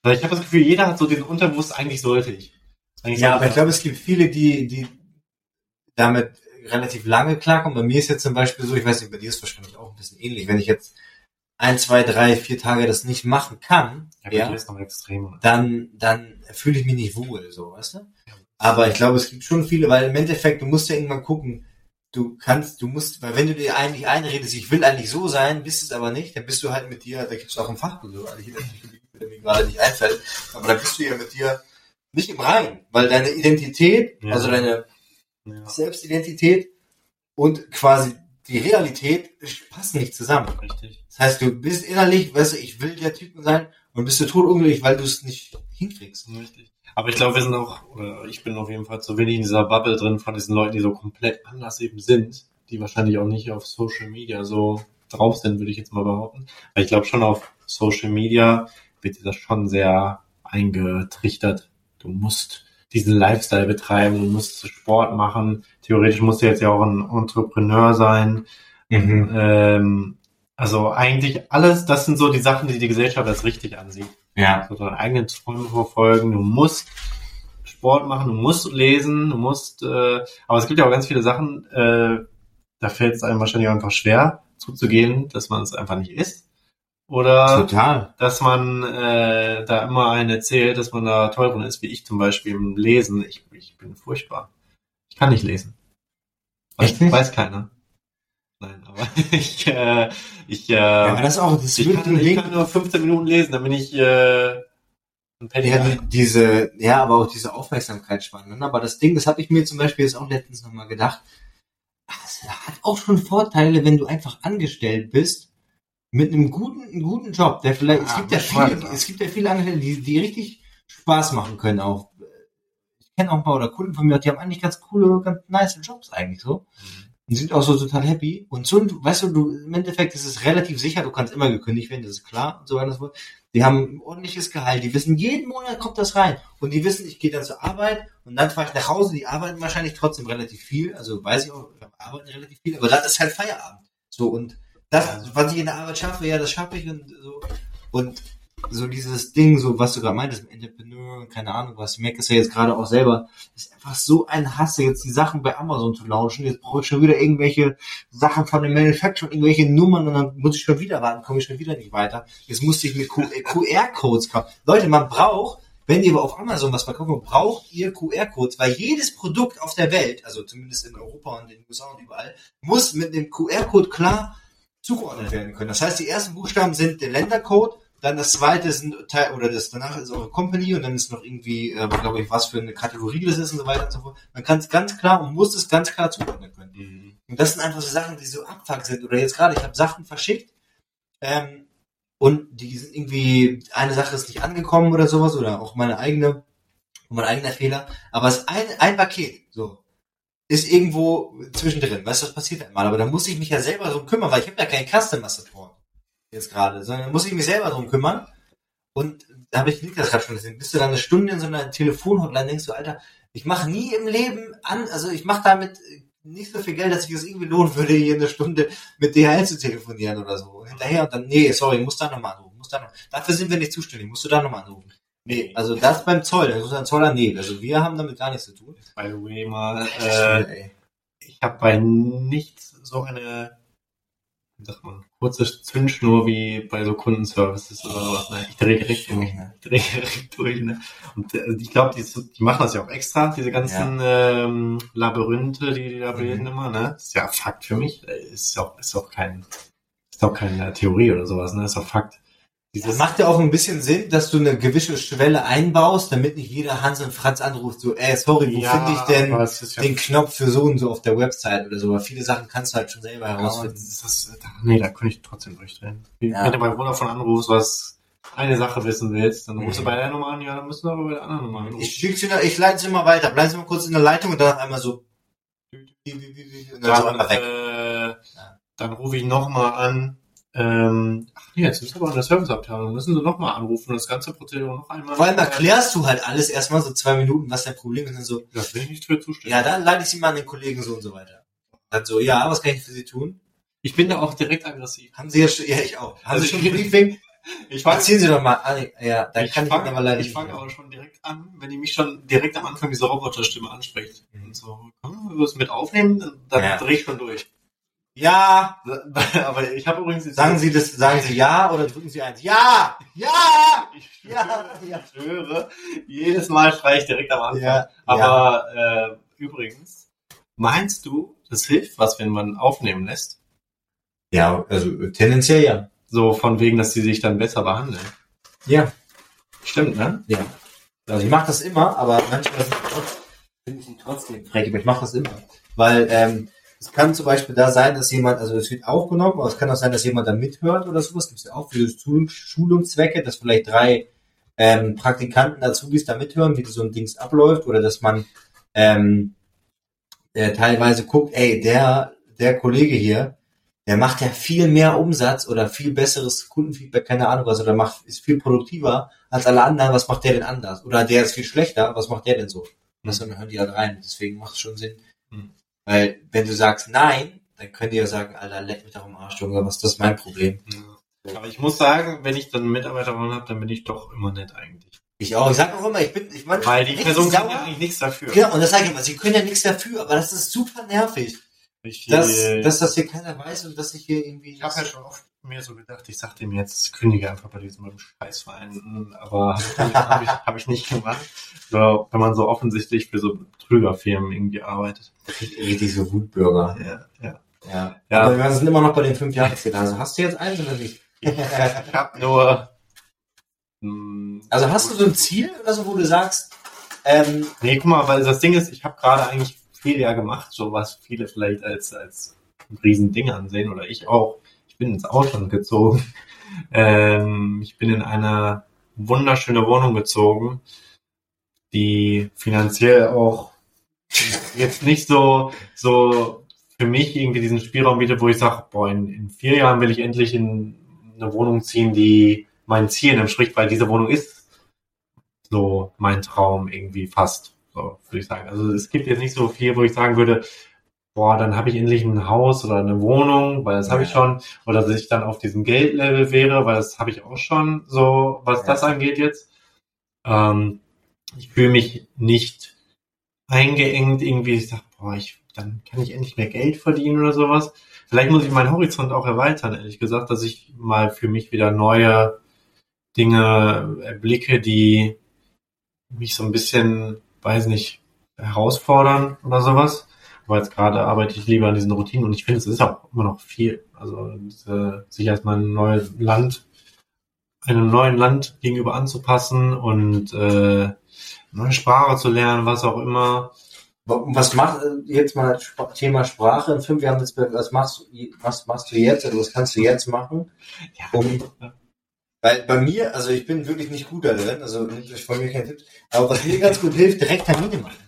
Weil ich habe das Gefühl, jeder hat so den Unterbewusst, eigentlich sollte ich. Eigentlich Ja, sollte aber ich glaube, es gibt viele, die, die damit relativ lange klarkommen. Bei mir ist jetzt zum Beispiel so, ich weiß nicht, bei dir ist es wahrscheinlich auch ein bisschen ähnlich. Wenn ich jetzt ein, zwei, drei, vier Tage das nicht machen kann, ja, ja, dann, dann fühle ich mich nicht wohl, so, weißt du? Aber ich glaube, es gibt schon viele, weil im Endeffekt, du musst ja irgendwann gucken, du kannst, du musst, weil wenn du dir eigentlich einredest, ich will eigentlich so sein, bist es aber nicht, dann bist du halt mit dir, da gibt es auch ein so, also ich wie mir gerade nicht einfällt, aber dann bist du ja mit dir nicht im Rein, weil deine Identität, Ja. also deine Ja, Selbstidentität und quasi die Realität passen nicht zusammen. richtig. Das heißt, du bist innerlich, weißt du, ich will der Typ sein und bist du totunglücklich, weil du es nicht hinkriegst. Richtig. Aber ich glaube, wir sind auch, oder ich bin auf jeden Fall zu wenig in dieser Bubble drin von diesen Leuten, die so komplett anders eben sind, die wahrscheinlich auch nicht auf Social Media so drauf sind, würde ich jetzt mal behaupten. Weil ich glaube schon auf Social Media wird dir das schon sehr eingetrichtert. Du musst diesen Lifestyle betreiben, du musst Sport machen. Theoretisch musst du jetzt ja auch ein Entrepreneur sein. Ähm, also eigentlich alles, das sind so die Sachen, die die Gesellschaft als richtig ansieht Ja. so deine eigenen Träume verfolgen, du musst Sport machen, du musst lesen, du musst, äh, aber es gibt ja auch ganz viele Sachen, äh, da fällt es einem wahrscheinlich auch einfach schwer zuzugehen, dass man es einfach nicht ist. Oder Total. dass man äh, da immer einen erzählt, dass man da toll drin ist, wie ich zum Beispiel im Lesen. Ich, ich bin furchtbar. Ich kann nicht lesen. Weiß, Echt nicht? weiß keiner. Nein, aber ich, äh, ich, äh, Ja, aber das auch, das ich kann, ich kann nur 15 Minuten lesen, dann bin ich äh, ein Penny. Ja, die- diese, ja, aber auch diese Aufmerksamkeitsspanne. ne? Aber das Ding, das habe ich mir zum Beispiel jetzt auch letztens nochmal gedacht. Das hat auch schon Vorteile, wenn du einfach angestellt bist mit einem guten, einem guten Job, der vielleicht, es Ah, gibt ja viele, ja. es gibt ja viele Angestellte, die, die richtig Spaß machen können auch. Ich kenne auch ein paar oder Kunden von mir, die haben eigentlich ganz coole, ganz nice Jobs eigentlich so. Und sind auch so total happy. Und so, weißt du, du, im Endeffekt ist es relativ sicher, du kannst immer gekündigt werden, das ist klar und so weiter und so fort. Die haben ein ordentliches Gehalt, die wissen, jeden Monat kommt das rein. Und die wissen, ich gehe dann zur Arbeit und dann fahre ich nach Hause, die arbeiten wahrscheinlich trotzdem relativ viel, also weiß ich auch, arbeiten relativ viel, aber dann ist halt Feierabend. So, und das, was ich in der Arbeit schaffe, ja, das schaffe ich und so. Und so dieses Ding, so was du gerade meintest, Entrepreneur, keine Ahnung was, ich merke es ja jetzt gerade auch selber, ist einfach so ein Hasse, jetzt die Sachen bei Amazon zu launchen. Jetzt brauche ich schon wieder irgendwelche Sachen von dem Manufacturer, irgendwelche Nummern und dann muss ich schon wieder warten, komme ich schon wieder nicht weiter. Jetzt musste ich mit Q- äh, QR-Codes kaufen. Leute, man braucht, wenn ihr auf Amazon was verkauft, braucht ihr QR-Codes, weil jedes Produkt auf der Welt, also zumindest in Europa und in den USA und überall, muss mit dem QR-Code klar zugeordnet werden können. Das heißt, die ersten Buchstaben sind der Ländercode, dann das zweite sind Teil, oder das danach ist eure Company und dann ist noch irgendwie, äh, glaube ich, was für eine Kategorie das ist und so weiter und so fort. Man kann es ganz klar und muss es ganz klar zuordnen können. Mhm. Und das sind einfach so Sachen, die so abfuck sind. Oder jetzt gerade, ich habe Sachen verschickt ähm, und die sind irgendwie, eine Sache ist nicht angekommen oder sowas oder auch meine eigene, mein eigener Fehler. Aber es ist ein, ein Paket, so, ist irgendwo zwischendrin. Weißt du, das passiert einmal. Aber da muss ich mich ja selber drum kümmern, weil ich habe ja keinen Customer Support jetzt gerade, sondern muss ich mich selber drum kümmern. Und da habe ich Niklas gerade schon gesehen, bist du dann eine Stunde in so einer Telefonhotline, denkst du, Alter, ich mache nie im Leben an, also ich mache damit nicht so viel Geld, dass sich das irgendwie lohnen würde, hier eine Stunde mit DHL zu telefonieren oder so. Hinterher und dann, nee, sorry, muss da nochmal anrufen, muss da noch, dafür sind wir nicht zuständig, musst du da nochmal anrufen. Nee, also das beim Zoll, das ist ein Zoller, nee, also wir haben damit gar nichts zu tun. By the way, mal, äh, ich habe bei nichts so eine, wie sagt man, kurze Zündschnur wie bei so Kundenservices oder sowas. Ne? Ich drehe direkt durch, ne? ich drehe direkt durch. Ne? Und äh, ich glaube, die, die machen das ja auch extra, diese ganzen ähm, Labyrinthe, die die da Mhm. bilden immer. Ne? Ist ja Fakt für mich. Äh, Ist auch, ist auch kein, ist auch keine Theorie oder sowas. Ne? Ist auch Fakt. Das macht ja auch ein bisschen Sinn, dass du eine gewisse Schwelle einbaust, damit nicht jeder Hans und Franz anruft, so, ey, sorry, wo finde ich denn ja den Knopf für so und so auf der Website oder so, weil viele Sachen kannst du halt schon selber Ja, herausfinden. das das, da, nee, da könnte ich trotzdem durchdrehen. Ja. Wenn du bei Vodafone anrufst, was eine Sache wissen willst, dann rufst du bei der Nummer an, ja, dann müssen wir aber bei der anderen Nummer anrufen. Ich schick's dir, ich leite sie mal weiter, bleiben Sie mal kurz in der Leitung und dann einmal so, und dann so dann, weg. äh, dann rufe ich nochmal an, ähm, ach nee, jetzt ist aber in der Serviceabteilung, müssen sie nochmal anrufen und das ganze Prozedere noch einmal. Vor allem erklärst du halt alles erstmal so zwei Minuten, was dein Problem ist und dann so, Das will ich nicht für zustimmen. ja, dann leite ich sie mal an den Kollegen so und so weiter. Dann so, ja, was kann ich für Sie tun? Ich bin da auch direkt aggressiv. Haben Sie ja schon, ja, ich auch. Haben Also Sie schon Briefing? Ich fange Erzählen Sie doch mal. Ah, ja, da ich kann ich fang, aber leider ich fange aber schon direkt an, wenn die mich schon direkt am Anfang diese Roboterstimme anspricht. Mhm. Und so, können wir das mit aufnehmen? Dann, dann Ja. drehe ich schon durch. Ja! Aber ich habe übrigens Sagen Sie das, sagen Sie ja oder drücken Sie eins? Ja! Ja! Ich schwöre, Ja, ja. ich schwöre, jedes Mal schreie ich direkt am Anfang. Ja, Aber äh, übrigens, meinst du, das hilft was, wenn man aufnehmen lässt? Ja, also tendenziell ja. So von wegen, dass die sich dann besser behandeln. Ja. Stimmt, ne? Ja. Also ich mache das immer, aber manchmal finde ich die trotzdem frech, aber ich mache das immer. Weil ähm, es kann zum Beispiel da sein, dass jemand, also es wird aufgenommen, aber es kann auch sein, dass jemand da mithört oder sowas. Gibt es ja auch für Schulung, Schulungszwecke, dass vielleicht drei ähm, Praktikanten, Azubis da mithören, wie so ein Dings abläuft oder dass man ähm, äh, teilweise guckt, ey, der, der Kollege hier, der macht ja viel mehr Umsatz oder viel besseres Kundenfeedback, keine Ahnung was, oder macht, ist viel produktiver als alle anderen, was macht der denn anders? Oder der ist viel schlechter, was macht der denn so? Und das dann hören die halt rein. Deswegen macht es schon Sinn. Hm. Weil, wenn du sagst nein, dann könnt ihr ja sagen, Alter, leck mich doch am Arsch, Junge, was ist das mein Problem? Aber ich muss sagen, wenn ich dann eine Mitarbeiterin habe, dann bin ich doch immer nett eigentlich. Ich auch. Ich sag auch immer, ich bin, ich meine, Weil die Person kann sauer. ja eigentlich nichts dafür. Genau, und das sage ich immer, sie können ja nichts dafür, aber das ist super nervig, dass, dass das hier keiner weiß und dass ich hier irgendwie... Ich habe ja schon oft mir so gedacht, ich sag dem jetzt, kündige einfach bei diesem Scheißverein, aber habe ich, hab ich, hab ich nicht gemacht. So, wenn man so offensichtlich für so Betrügerfirmen irgendwie arbeitet. richtig so Wutbürger. Ja, ja. Ja. Ja. Aber wir sind immer noch bei den fünf Jahren. Also hast du jetzt eins oder nicht? Ich habe nur. Mh, Also hast du so ein Ziel oder so, wo du sagst, ähm, Nee, guck mal, weil das Ding ist, ich habe gerade eigentlich viel ja gemacht, so was viele vielleicht als, als Riesending ansehen oder ich auch. Ich bin ins Ausland gezogen. Ähm, ich bin in eine wunderschöne Wohnung gezogen, die finanziell auch jetzt nicht so, so für mich irgendwie diesen Spielraum bietet, wo ich sage, boah, in, in vier Jahren will ich endlich in eine Wohnung ziehen, die meinen Zielen entspricht, weil diese Wohnung ist so mein Traum irgendwie fast, so würde ich sagen. Also es gibt jetzt nicht so viel, wo ich sagen würde, boah, dann habe ich endlich ein Haus oder eine Wohnung, weil das habe ich schon, oder dass ich dann auf diesem Geldlevel wäre, weil das habe ich auch schon, so was das angeht jetzt. Ähm, ich fühle mich nicht eingeengt irgendwie, ich sage, boah, ich, dann kann ich endlich mehr Geld verdienen oder sowas. Vielleicht muss ich meinen Horizont auch erweitern, ehrlich gesagt, dass ich mal für mich wieder neue Dinge erblicke, die mich so ein bisschen, weiß nicht, herausfordern oder sowas. Aber jetzt gerade arbeite ich lieber an diesen Routinen und ich finde, es ist auch immer noch viel. Also diese, sich erstmal ein neues Land, einem neuen Land gegenüber anzupassen und äh, neue Sprache zu lernen, was auch immer. was macht äh, jetzt mal Thema Sprache in fünf Jahren, was machst du, was machst du jetzt oder was kannst du jetzt machen? Ja, Um- Weil bei mir, also ich bin wirklich nicht gut da drin, also ich wollte mir keinen Tipp, aber was mir ganz gut hilft, direkt Termine machen.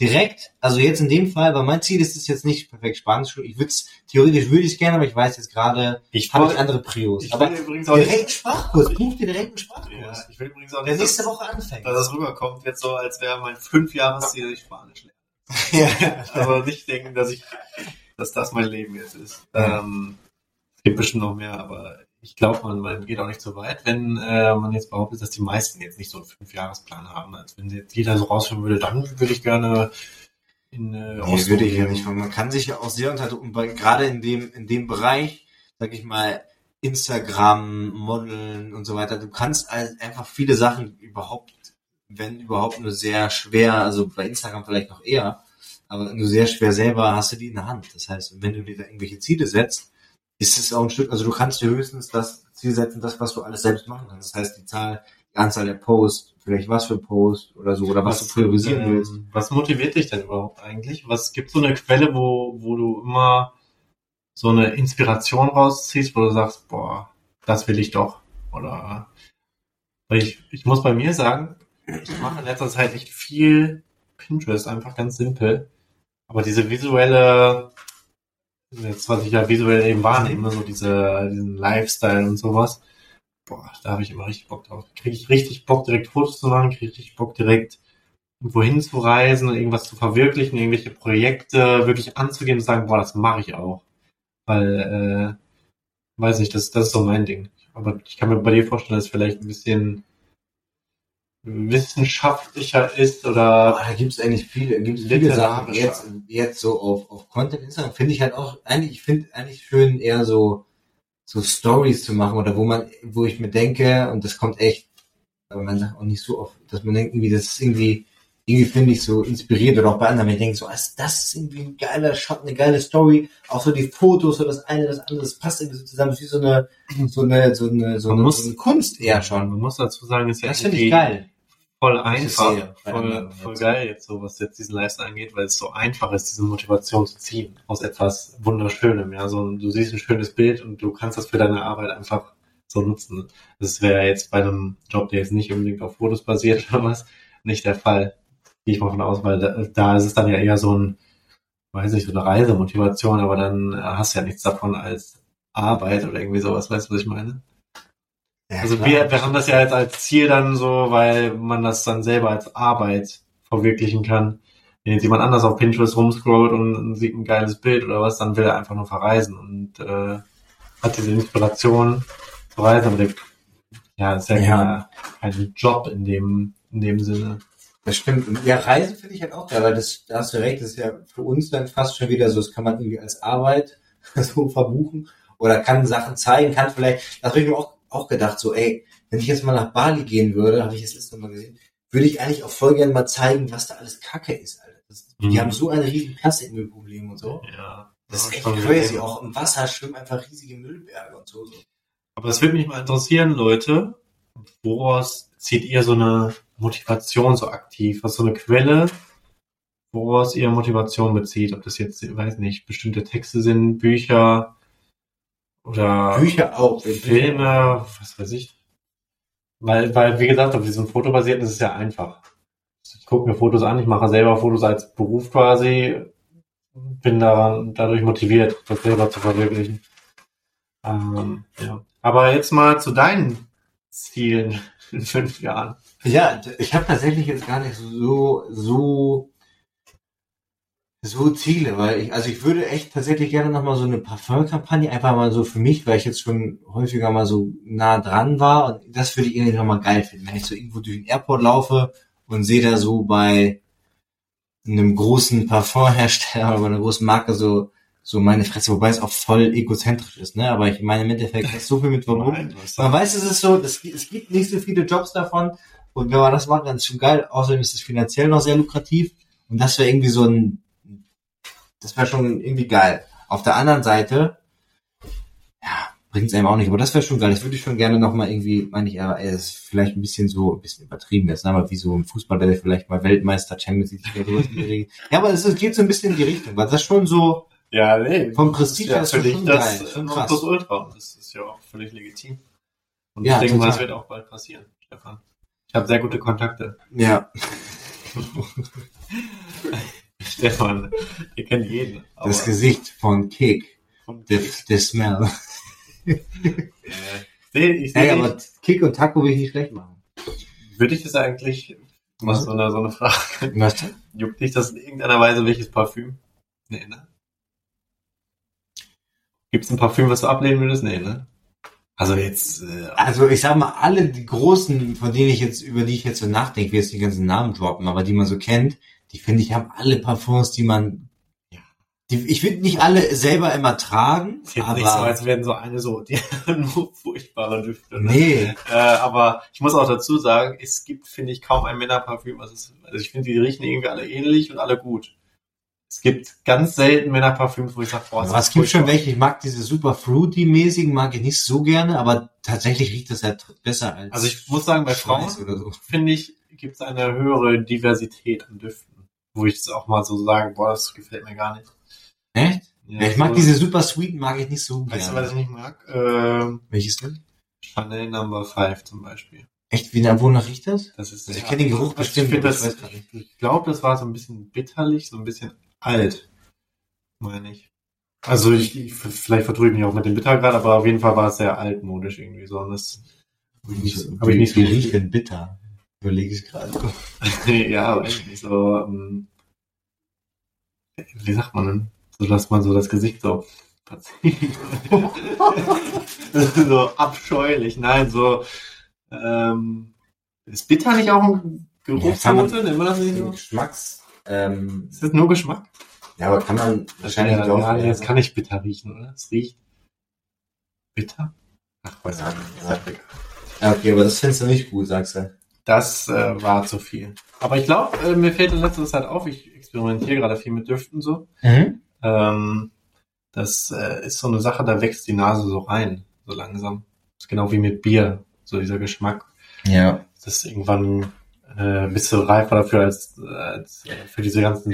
Direkt, also jetzt in dem Fall, weil mein Ziel ist es jetzt nicht perfekt Spanisch, ich würde es, theoretisch würde ich es gerne, aber ich weiß jetzt gerade, ich habe ich andere Prios. ich aber will übrigens auch nicht, direkt Sprachkurs, buch dir direkt einen ja, Sprachkurs. ich will übrigens auch Der nicht, dass, nächste Woche anfängt. dass das rüberkommt jetzt so, als wäre mein fünf Jahresziel, dass ich Spanisch lerne. ja. aber nicht denken, dass ich, dass das mein Leben jetzt ist. Ja. Ähm, es gibt bestimmt noch mehr, aber ich glaube, man, man geht auch nicht so weit, wenn äh, man jetzt behauptet, dass die meisten jetzt nicht so einen Fünfjahresplan haben. Als wenn jetzt jeder so rausschauen würde, dann würde ich gerne in äh, Nee, würde ich ja nicht. Man kann sich ja auch sehr unter Druck, weil gerade in dem, in dem Bereich, sag ich mal, Instagram, Modeln und so weiter, du kannst halt einfach viele Sachen überhaupt, wenn überhaupt nur sehr schwer, also bei Instagram vielleicht noch eher, aber nur sehr schwer selber hast du die in der Hand. Das heißt, wenn du dir da irgendwelche Ziele setzt, ist es auch ein Stück, also du kannst dir höchstens das Ziel setzen, das, was du alles selbst machen kannst. Das heißt, die Zahl, die Anzahl der Posts, vielleicht was für Posts oder so, oder was, du priorisieren ähm, willst. Was motiviert dich denn überhaupt eigentlich? Was gibt so eine Quelle, wo, wo du immer so eine Inspiration rausziehst, wo du sagst, boah, das will ich doch. Oder ich, ich muss bei mir sagen, ich mache in letzter Zeit echt viel Pinterest, einfach ganz simpel. Aber diese visuelle, jetzt was ich ja visuell eben wahrnehme, so diese, diesen Lifestyle und sowas, boah, da habe ich immer richtig Bock drauf. Kriege ich richtig Bock, direkt Fotos zu machen, kriege ich richtig Bock, direkt irgendwo hinzureisen und irgendwas zu verwirklichen, irgendwelche Projekte wirklich anzugehen und sagen, boah, das mache ich auch. Weil, äh, weiß nicht, das, das ist so mein Ding. Aber ich kann mir bei dir vorstellen, dass vielleicht ein bisschen wissenschaftlicher ist oder Ah, da gibt's eigentlich viele, gibt's viele. Sachen jetzt, jetzt so auf, auf Content Instagram finde ich halt auch eigentlich, ich finde eigentlich schön eher so, so Stories zu machen oder wo man, wo ich mir denke, und das kommt echt, aber man sagt auch nicht so oft, dass man denkt, irgendwie, das ist irgendwie, irgendwie finde ich so inspiriert oder auch bei anderen, wenn ich denke so, ah, das ist irgendwie ein geiler Shot, eine geile Story, auch so die Fotos, so das eine, das andere, das passt irgendwie so zusammen, das ist wie so eine, so eine, so eine, so eine, muss- so eine Kunst eher schon. Man muss dazu sagen, ist ja Das finde ich geil. voll einfach, voll, voll geil jetzt so, was jetzt diesen Lifestyle angeht, weil es so einfach ist, diese Motivation zu ziehen aus etwas Wunderschönem. Ja, so du siehst ein schönes Bild und du kannst das für deine Arbeit einfach so nutzen. Das wäre jetzt bei einem Job, der jetzt nicht unbedingt auf Fotos basiert oder was, nicht der Fall. Gehe ich mal von aus, weil da, da ist es dann ja eher so ein, weiß nicht, so eine Reisemotivation, aber dann hast du ja nichts davon als Arbeit oder irgendwie sowas, weißt du, was ich meine? Ja, Also klar. wir, wir haben das ja jetzt als Ziel dann so, weil man das dann selber als Arbeit verwirklichen kann. Wenn jetzt jemand anders auf Pinterest rumscrollt und sieht ein geiles Bild oder was, dann will er einfach nur verreisen und äh, hat diese Inspiration zu reisen. Aber der, ja, das ist ja, Ja. Kein, kein Job in dem, in dem Sinne. Das stimmt. Und ja, Reisen finde ich halt auch geil, weil das, da hast du recht, das ist ja für uns dann fast schon wieder so, das kann man irgendwie als Arbeit so verbuchen oder kann Sachen zeigen, kann vielleicht, das habe ich mir auch, auch gedacht, so, ey, wenn ich jetzt mal nach Bali gehen würde, habe ich jetzt letztes Mal gesehen, würde ich eigentlich auch voll gerne mal zeigen, was da alles Kacke ist, Alter. Das, Die Mhm. haben so ein riesen Plastikmüllproblem und so. Ja, Das ist echt crazy. gesehen. Auch im Wasser schwimmen einfach riesige Müllberge und so. Aber es würde mich mal interessieren, Leute, woraus zieht ihr so eine Motivation so aktiv? Was ist so eine Quelle, woraus ihr Motivation bezieht? Ob das jetzt, weiß nicht, bestimmte Texte sind, Bücher oder Bücher auch. Filme, was weiß ich. Weil, weil, wie gesagt, auf diesem Fotobasierten ist es ja einfach. Ich gucke mir Fotos an, ich mache selber Fotos als Beruf quasi, bin daran, dadurch motiviert, das selber zu verwirklichen. Ähm, ja. Aber jetzt mal zu deinen Zielen in fünf Jahren. Ja, ich habe tatsächlich jetzt gar nicht so so so Ziele, weil ich also ich würde echt tatsächlich gerne noch mal so eine Parfumkampagne einfach mal so für mich, weil ich jetzt schon häufiger mal so nah dran war und das würde ich irgendwie noch mal geil finden, wenn ich so irgendwo durch den Airport laufe und sehe da so bei einem großen Parfumhersteller oder bei einer großen Marke so so meine Fresse, wobei es auch voll egozentrisch ist, ne? Aber ich meine im Endeffekt ist so viel mit verbunden. Man weiß, es ist so, das, es gibt nicht so viele Jobs davon. Und wenn man das macht, dann ist es schon geil. Außerdem ist es finanziell noch sehr lukrativ. Und das wäre irgendwie so ein, das wäre schon irgendwie geil. Auf der anderen Seite, ja, bringt es einem auch nicht. Aber das wäre schon geil. Das würde ich schon gerne nochmal irgendwie, meine ich, ey, das ist vielleicht ein bisschen so, ein bisschen übertrieben jetzt, ne? aber wie so ein Fußball, der vielleicht mal Weltmeister, Champions League. Ja, aber es geht so ein bisschen in die Richtung, weil das schon so, Ja, nee. vom Prestige her das ist ja das schon das geil. Schon krass. Ultra. Das ist ja auch völlig legitim. Und Ja, ich denke mal, das wird auch bald passieren, Stefan. Ich habe sehr gute Kontakte. Ja, Stefan, ihr kennt jeden. Das Gesicht von Kick, von der, der Smell. äh, seh- ich Hey, aber Kick und Taco will ich nicht schlecht machen. Würde ich das eigentlich Mal so eine, so eine Frage. Was? Juckt dich das in irgendeiner Weise welches Parfüm? Nee, ne? Gibt's ein Parfüm, was du ablehnen würdest? Nee, ne? Also jetzt, äh, Also ich sag mal, alle die großen, von denen ich jetzt, über die ich jetzt so nachdenke, will jetzt die ganzen Namen droppen, aber die man so kennt, die finde ich haben alle Parfums, die man, Ja. die, ich finde nicht alle selber immer tragen, jetzt aber nicht so, als wären so eine so, die nur furchtbare Düfte. Ne? nee, Äh, aber ich muss auch dazu sagen, es gibt, finde ich, kaum ein Männerparfüm. Was es, also ich finde, die riechen irgendwie alle ähnlich und alle gut. Es gibt ganz selten Männerparfüms, wo ich sage, boah, aber es gibt schon welche, ich mag diese super fruity-mäßigen, mag ich nicht so gerne, aber tatsächlich riecht das halt besser als Also ich muss sagen, bei Frauen so. finde ich, gibt es eine höhere Diversität an Düften. Wo ich es auch mal so sage, boah, das gefällt mir gar nicht. Echt? Ja, Ja, ich mag so- diese super sweeten, mag ich nicht so Weißt du, gerne. was ich nicht mag? Ähm, Welches denn? Chanel Number 5 zum Beispiel. Echt, wie, wonach riecht das? Das ist Also ich kenn den Geruch bestimmt, Ich, ich ich glaube, das war so ein bisschen bitterlich, so ein bisschen alt, meine ich. Also ich, ich vielleicht vertue ich mich auch mit dem Bittergrad, aber auf jeden Fall war es sehr altmodisch irgendwie so. Und das habe ich nicht, hab ich nicht so Wie riecht denn bitter? Überlege ich gerade. ja, weiß ich nicht so. ähm, Wie sagt man denn? So dass man so das Gesicht so so abscheulich. Nein, so ähm, ist bitter nicht auch ein Geruchsnote? Nennt man das nicht so? Geschmacks, ähm, Ist das nur Geschmack? ja, aber kann man wahrscheinlich ja, doch. ja, jetzt kann ich bitter riechen, oder? Es riecht bitter. Ach, weiß Ja, ich ja. nicht. Ja, okay, aber das findest du nicht gut, sagst du. Das äh, war zu viel. Aber ich glaube, äh, mir fällt in letzter Zeit auf, ich experimentiere gerade viel mit Düften so. Mhm. Ähm, das äh, ist so eine Sache, da wächst die Nase so rein, so langsam. Das ist genau wie mit Bier, so dieser Geschmack. Ja. Das ist irgendwann äh, bist du reifer dafür als, als äh, für diese ganzen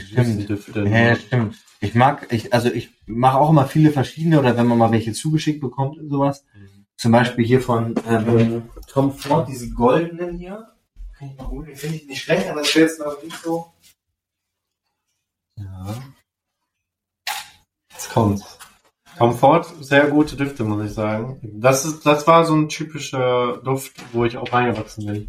Düfte. Ja, stimmt. Ich mag, ich, also ich mache auch immer viele verschiedene oder wenn man mal welche zugeschickt bekommt und sowas. Zum Beispiel hier von ähm, Tom Ford, diese goldenen hier. Kann ich mal holen, die finde ich nicht schlecht, aber das wäre jetzt noch nicht so. Ja. Jetzt kommt's. Comfort, sehr gute Düfte, muss ich sagen. Das ist, das war so ein typischer Duft, wo ich auch reingewachsen bin.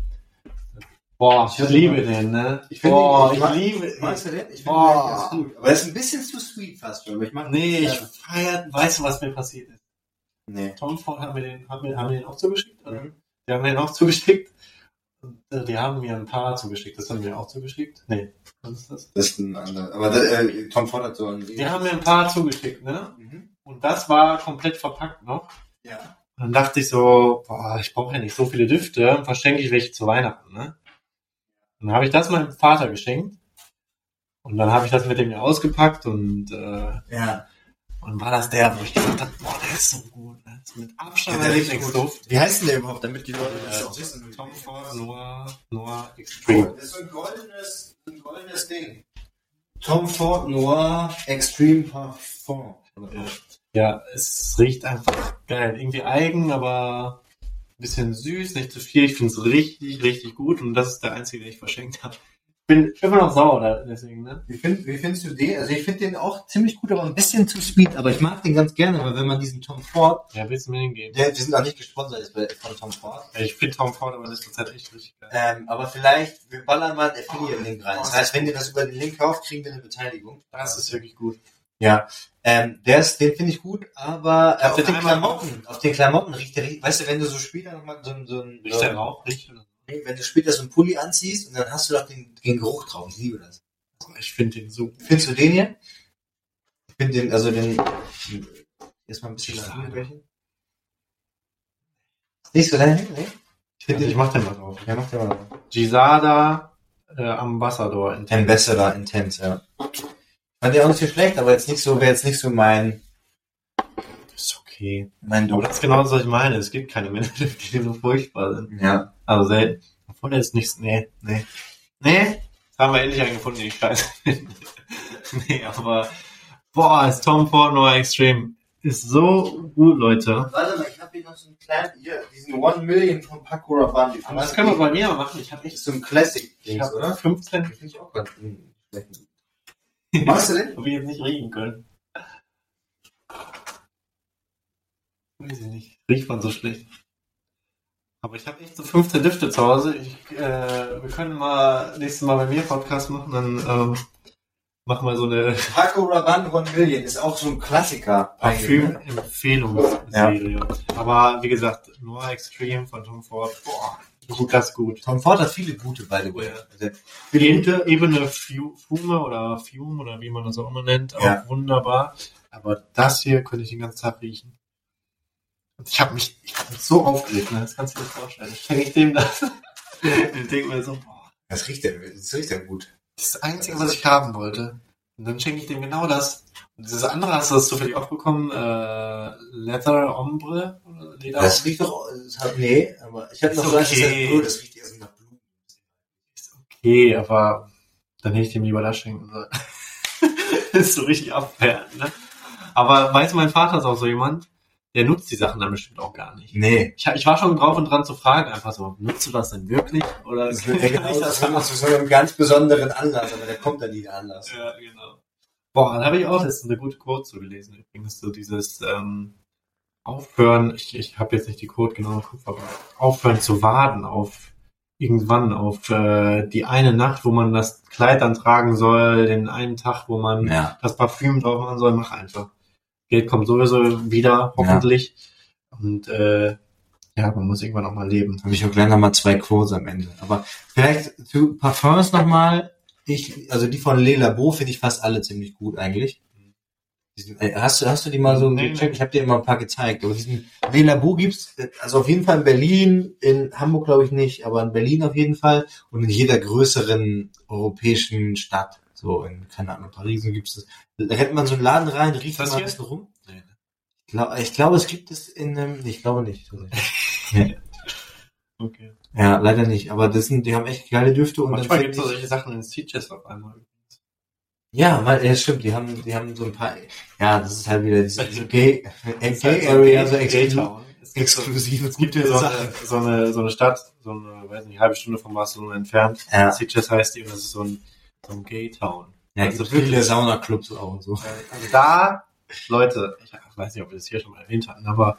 Boah, ich Ich liebe den, ne? Ich finde Boah, den- ich, ich liebe Magst du den? Ich finde den ganz gut. Aber er ist ein bisschen zu sweet fast schon. Aber ich mag Nee, ich feier, weißt du, was mir passiert ist? Nee. Tom Ford hat mir den, haben mir, haben mir den auch zugeschickt, oder? Mhm. Die haben mir den auch zugeschickt. Und, äh, die haben mir ein paar zugeschickt. Das haben wir auch zugeschickt? Nee. Was ist das? Das ist ein anderer. Aber der, äh, Tom Ford hat so einen. Die haben mir ein paar zugeschickt, ne? Mhm. Und das war komplett verpackt noch. Ja. Und dann dachte ich so, boah, ich brauche ja nicht so viele Düfte, verschenke ich welche zu Weihnachten, ne? Dann habe ich das meinem Vater geschenkt. Und dann habe ich das mit dem ausgepackt und, äh, Ja. und war das der, wo ich gesagt habe, boah, der ist so gut. Ne? Das ist mit Abstand Ja, der Lieblingsduft. Wie heißt denn der überhaupt, damit die Leute das Äh, auch wissen? Tom Ford Noir, Noir Extreme. Das ist so ein goldenes, ein goldenes Ding. Tom Ford Noir Extreme Parfum. Ja. Ja, es riecht einfach geil. Irgendwie eigen, aber bisschen süß, nicht zu viel. Ich finde es richtig, richtig gut und das ist der einzige, den ich verschenkt habe. Ich bin immer noch sauer da, deswegen, ne? Wie, find, wie findest du den? Also ich finde den auch ziemlich gut, aber ein bisschen zu sweet. Aber ich mag den ganz gerne, weil wenn man diesen Tom Ford, Ja, willst du mir den geben? der, wir sind auch nicht gesponsert ist von Tom Ford. Ja, ich finde Tom Ford aber in letzter Zeit echt richtig geil. Ähm, aber vielleicht, wir ballern mal einen Affiliate-Link rein. Das heißt, wenn ihr das über den Link kauft, kriegen wir eine Beteiligung. Das ist wirklich gut. Ja, ähm, der ist, den finde ich gut, aber äh, auf den Klamotten, auf den Klamotten riecht der, richtig- weißt du, wenn du so später nochmal so, so ein, Riecht der Rauch? Riecht Nee, wenn du später so einen Pulli anziehst und dann hast du doch den, den Geruch drauf. Ich liebe das. Ich finde den so. Findest du den hier? Ich finde den, also den, erstmal ein bisschen Ich nach. Siehst du den? Nee? Ich finde Also ich den, mach den mal drauf. ja, mach den mal. Gisada äh, Ambassador in Ambassador Intense, ja. Fand der auch nicht so schlecht, aber jetzt nicht so, wäre jetzt nicht so mein, Ist okay. mein Duft. das ist genau das, was ich meine. Es gibt keine Männerlüfte, die so furchtbar sind. Ja. Also selten. Der ist nicht, nee, nee. Nee, haben wir endlich einen gefunden, den ich scheiße finde. nee, aber, boah, ist Tom Ford Noir Extreme. Ist so gut, Leute. Warte mal, ich habe hier noch so einen kleinen, hier, diesen One Million von Paco Rabanne. Das können wir bei mir machen. Ich habe echt, ist so ein Classic, ich habe oder? 15, Das finde ich auch ganz Machst du den? ob ich jetzt nicht riechen können. Weiß ich nicht. Riecht man so schlecht. Aber ich habe echt so 15 Düfte zu Hause. Ich, äh, wir können mal nächstes Mal bei mir Podcast machen, dann ähm, machen wir so eine Paco Rabanne von Million ist auch so ein Klassiker. Parfüm-Empfehlungsserie. Aber wie gesagt, Noir Extreme von Tom Ford, boah, gut, das gut. Tom Ford hat viele gute, by the way. Ja. Also, Ebene, Ebene Fu- Fume oder Fume oder wie man das auch immer nennt, auch Ja. wunderbar. Aber das hier könnte ich den ganzen Tag riechen. Und ich habe mich, ich hab mich so aufgeregt, ne? das kannst du dir vorstellen. Ich schenke ich dem das. ich denke mir so, boah, das riecht ja, das riecht ja gut. das ist das Einzige, was ich haben wollte. Und dann schenke ich dem genau das. Dieses andere, hast du das zufällig auch bekommen? Äh, Leather Ombre? Oder Leder Das riecht doch, das hat, nee, aber ich hatte Ist noch so eins, das okay. Blut, das riecht eher so nach Blumen. ist okay, aber dann hätte ich dem lieber das schenken sollen. das ist so richtig abwertend, ne? Aber weißt du, mein Vater ist auch so jemand, der nutzt die Sachen dann bestimmt auch gar nicht. Nee. Ich, ich war schon drauf und dran zu fragen, einfach so, nutzt du das denn wirklich? Oder Das ja genau das das haben zu so einem ganz besonderen Anlass, aber der kommt dann nie der Anlass. Ja, genau. Boah, dann habe ich auch letztens eine gute Quote so gelesen. Übrigens so dieses ähm, Aufhören, ich, ich habe jetzt nicht die Quote genau im Kopf, aber aufhören zu warten auf irgendwann, auf äh, die eine Nacht, wo man das Kleid dann tragen soll, den einen Tag, wo man Ja. das Parfüm drauf machen soll, mach einfach. Geld kommt sowieso wieder, hoffentlich. Und äh, ja, man muss irgendwann auch mal leben. Habe ich auch gleich nochmal zwei Quotes am Ende. Aber vielleicht zu Parfums nochmal. Ich, also die von Le Labo finde ich fast alle ziemlich gut eigentlich. Äh, Hast du, hast du die mal so Nee, gecheckt? Ich habe dir immer ein paar gezeigt. Aber diesen Le Labo gibt's, äh, also auf jeden Fall in Berlin, in Hamburg glaube ich nicht, aber in Berlin auf jeden Fall und in jeder größeren europäischen Stadt. So in, keine Ahnung, Paris gibt's das. Da rennt man so einen Laden rein, riecht Das mal ein bisschen rum. Nee. Ich glaube, ich glaube, es gibt es in einem, ich glaube nicht. Nee. Okay. Ja, leider nicht. Aber das sind, die haben echt geile Düfte und Manchmal gibt es find solche Sachen in Stitches auf einmal. ja, weil, ja, stimmt, die haben, die haben so ein paar, ja, das ist halt wieder diese, diese Gay, äh, Gay Area, so exklusiv, Es gibt so, exklusive es gibt hier so eine, so, eine, so eine Stadt, so eine, weiß nicht, halbe Stunde von Barcelona entfernt. Ja. Sitges heißt die und das ist so ein, so ein Gay-Town. Ja, also viele. Saunaclubs auch und so. Also da, Leute, ich weiß nicht, ob wir das hier schon mal erwähnt hatten, aber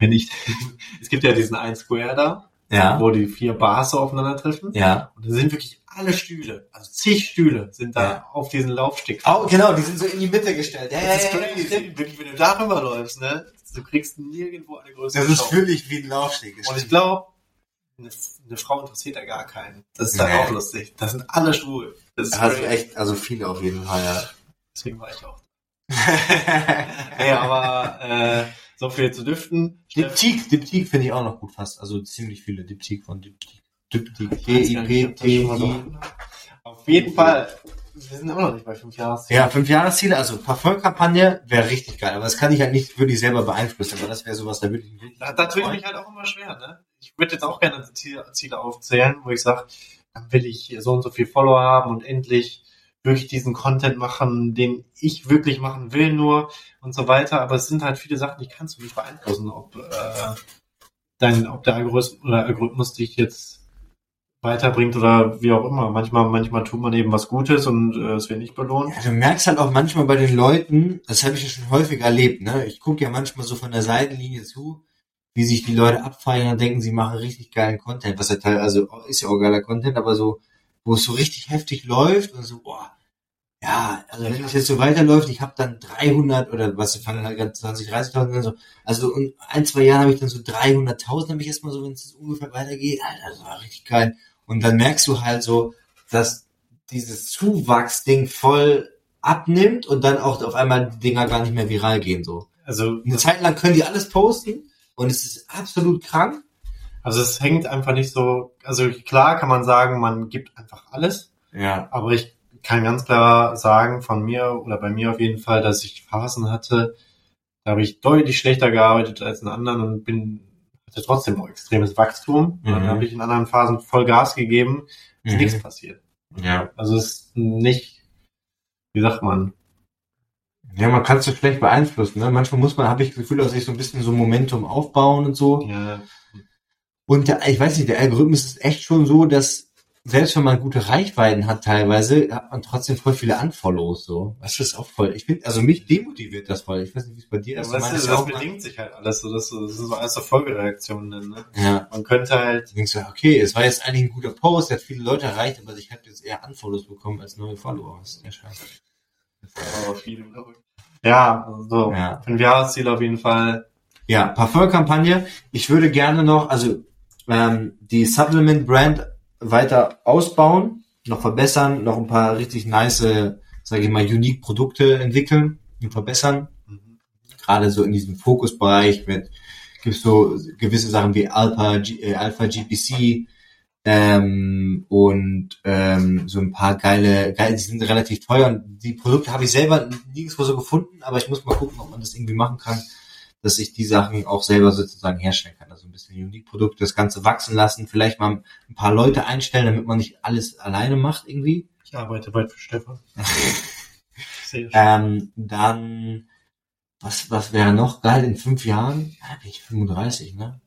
wenn ich, es gibt ja diesen einen Square da, Ja, wo die vier Bars so aufeinandertreffen. ja. Und da sind wirklich alle Stühle, also zig Stühle sind da Ja. auf diesen Laufsteg. Oh, genau, die sind so in die Mitte gestellt. Ja, ja, Das ist ja, ja, crazy. stimmt. Wirklich, wenn du darüber läufst, ne? Du kriegst nirgendwo eine größere Das ist Show. wirklich wie ein Laufsteg. Und ich glaube, eine, eine Frau interessiert da gar keinen. Das ist Nee. auch lustig. Das sind alle schwul. Das ist Also echt, also viele auf jeden Fall, ja. Deswegen war ich auch. Nee, aber äh, so viel zu düften. Diptyque, Diptyque finde ich auch noch gut fast. Also ziemlich viele Diptyque von Diptyque. Diptyque, schon mal so- D-I-P-T-I. Auf jeden Fall. Wir sind immer noch nicht bei fünf Jahren. Ja, fünf Jahresziele, also Parfumkampagne wäre richtig geil, aber das kann ich halt nicht wirklich selber beeinflussen, aber das wäre sowas, da würde ich mich tue ich mich halt auch immer schwer, ne? Ich würde jetzt auch gerne Ziele, Ziele aufzählen, wo ich sage, dann will ich so und so viel Follower haben und endlich wirklich diesen Content machen, den ich wirklich machen will nur und so weiter. Aber es sind halt viele Sachen, die kannst du nicht beeinflussen, ob äh, dein, ob der Algorithmus, oder Algorithmus dich jetzt weiterbringt oder wie auch immer. Manchmal, manchmal tut man eben was Gutes und äh, es wird nicht belohnt. Ja, du merkst halt auch manchmal bei den Leuten, das habe ich ja schon häufig erlebt, ne? Ich gucke ja manchmal so von der Seitenlinie zu, wie sich die Leute abfeiern und denken, sie machen richtig geilen Content, was ja teilweise also ist ja auch geiler Content, aber so, wo es so richtig heftig läuft und so, boah, ja, also wenn es jetzt so weiterläuft, ich habe dann 300 oder was, fangen halt ganz 20, 30.000 an, so, also in ein, zwei Jahren habe ich dann so 300.000, habe ich erstmal so, wenn es ungefähr weitergeht, Alter, das war richtig geil. Und dann merkst du halt so, dass dieses Zuwachsding voll abnimmt und dann auch auf einmal die Dinger gar nicht mehr viral gehen, so. Also, Eine Zeit lang können die alles posten und es ist absolut krank. also es hängt einfach nicht so, also klar kann man sagen, man gibt einfach alles. Ja. Aber ich kann ganz klar sagen von mir oder bei mir auf jeden Fall, dass ich Phasen hatte, da habe ich deutlich schlechter gearbeitet als in anderen und bin hatte trotzdem auch extremes Wachstum. Und Dann Mhm. habe ich in anderen Phasen voll Gas gegeben, ist Mhm. nichts passiert. Ja. Also es ist nicht, wie sagt man, Ja, man kann es so schlecht beeinflussen, ne? Manchmal muss man, habe ich das Gefühl, dass sich so ein bisschen so Momentum aufbauen und so. ja, Und der, ich weiß nicht, der Algorithmus ist echt schon so, dass selbst wenn man gute Reichweiten hat teilweise, hat man trotzdem voll viele Unfollows so. Das ist auch voll. Ich finde, also mich demotiviert das voll. Ich weiß nicht, wie es bei dir Ja, ist. Du das, ist, das auch mal- bedingt sich halt alles so, das, das sind so alles so Folgereaktionen. Ne? Ja. Man könnte halt, Du denkst so, okay, es war jetzt eigentlich ein guter Post, der hat viele Leute erreicht, aber ich habe jetzt eher Unfollows bekommen als neue Follower. Das ist ja scheiße. aber viele, glaube ich. Ja, also so. Ja. Fünf Jahresziel auf jeden Fall. Ja, Parfumkampagne. Ich würde gerne noch, also ähm, die Supplement Brand weiter ausbauen, noch verbessern, noch ein paar richtig nice, sage ich mal, unique Produkte entwickeln und verbessern. Gerade so in diesem Fokusbereich mit gibt's so gewisse Sachen wie Alpha, G, äh, Alpha GPC ähm, und ähm, so ein paar geile, geile, die sind relativ teuer und die Produkte habe ich selber nirgendwo so gefunden, aber ich muss mal gucken, ob man das irgendwie machen kann dass ich die Sachen auch selber sozusagen herstellen kann. Also ein bisschen Unique-Produkte, das Ganze wachsen lassen, vielleicht mal ein paar Leute einstellen, damit man nicht alles alleine macht irgendwie. Ich arbeite bald für Stefan. Sehr schön. Ähm, dann, was, was wäre noch geil in fünf Jahren? Ja, bin ich 35, ne?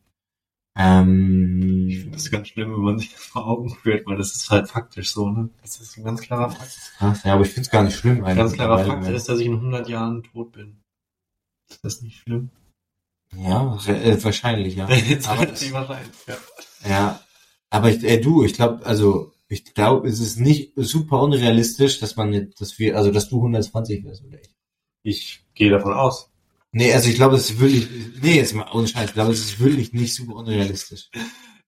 Ähm, Das ist ganz schlimm, wenn man sich das vor Augen führt, weil das ist halt faktisch so, ne? Das ist ein ganz klarer Fakt. ja, aber ich find's gar nicht schlimm. Ein ganz klarer Fakt ist, dass ich in 100 Jahren tot bin. Ist das nicht schlimm? Ja, äh, wahrscheinlich, ja. Jetzt Aber das- wahrscheinlich, ja. Ja, aber ich, äh, du, ich glaube, also ich glaube, es ist nicht super unrealistisch, dass man, dass wir, also dass du 120 wirst oder ich. Ich gehe davon aus. Nee, also ich glaube, es ist wirklich, nee, jetzt mal ohne Scheiß, ich glaube, es ist wirklich nicht super unrealistisch.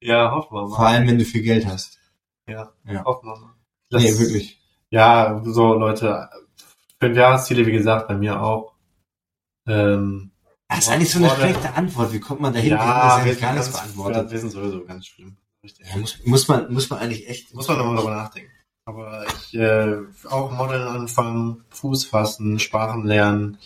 Ja, hoffen wir mal. Vor allem, wenn du viel Geld hast. Ja, Ja. hoffen wir mal. nee, wirklich. Ja, so Leute, fünf Jahresziele, wie gesagt, bei mir auch. Ähm, Das ist eigentlich so eine schlechte Antwort. Wie kommt man dahin? ja, Wir gar nichts beantwortet. Wir sind sowieso ganz schlimm. Ja, muss, muss man, muss man eigentlich echt. Muss man nochmal drüber nachdenken. Aber ich äh, auch Modeln anfangen, Fuß fassen, Sprachen lernen,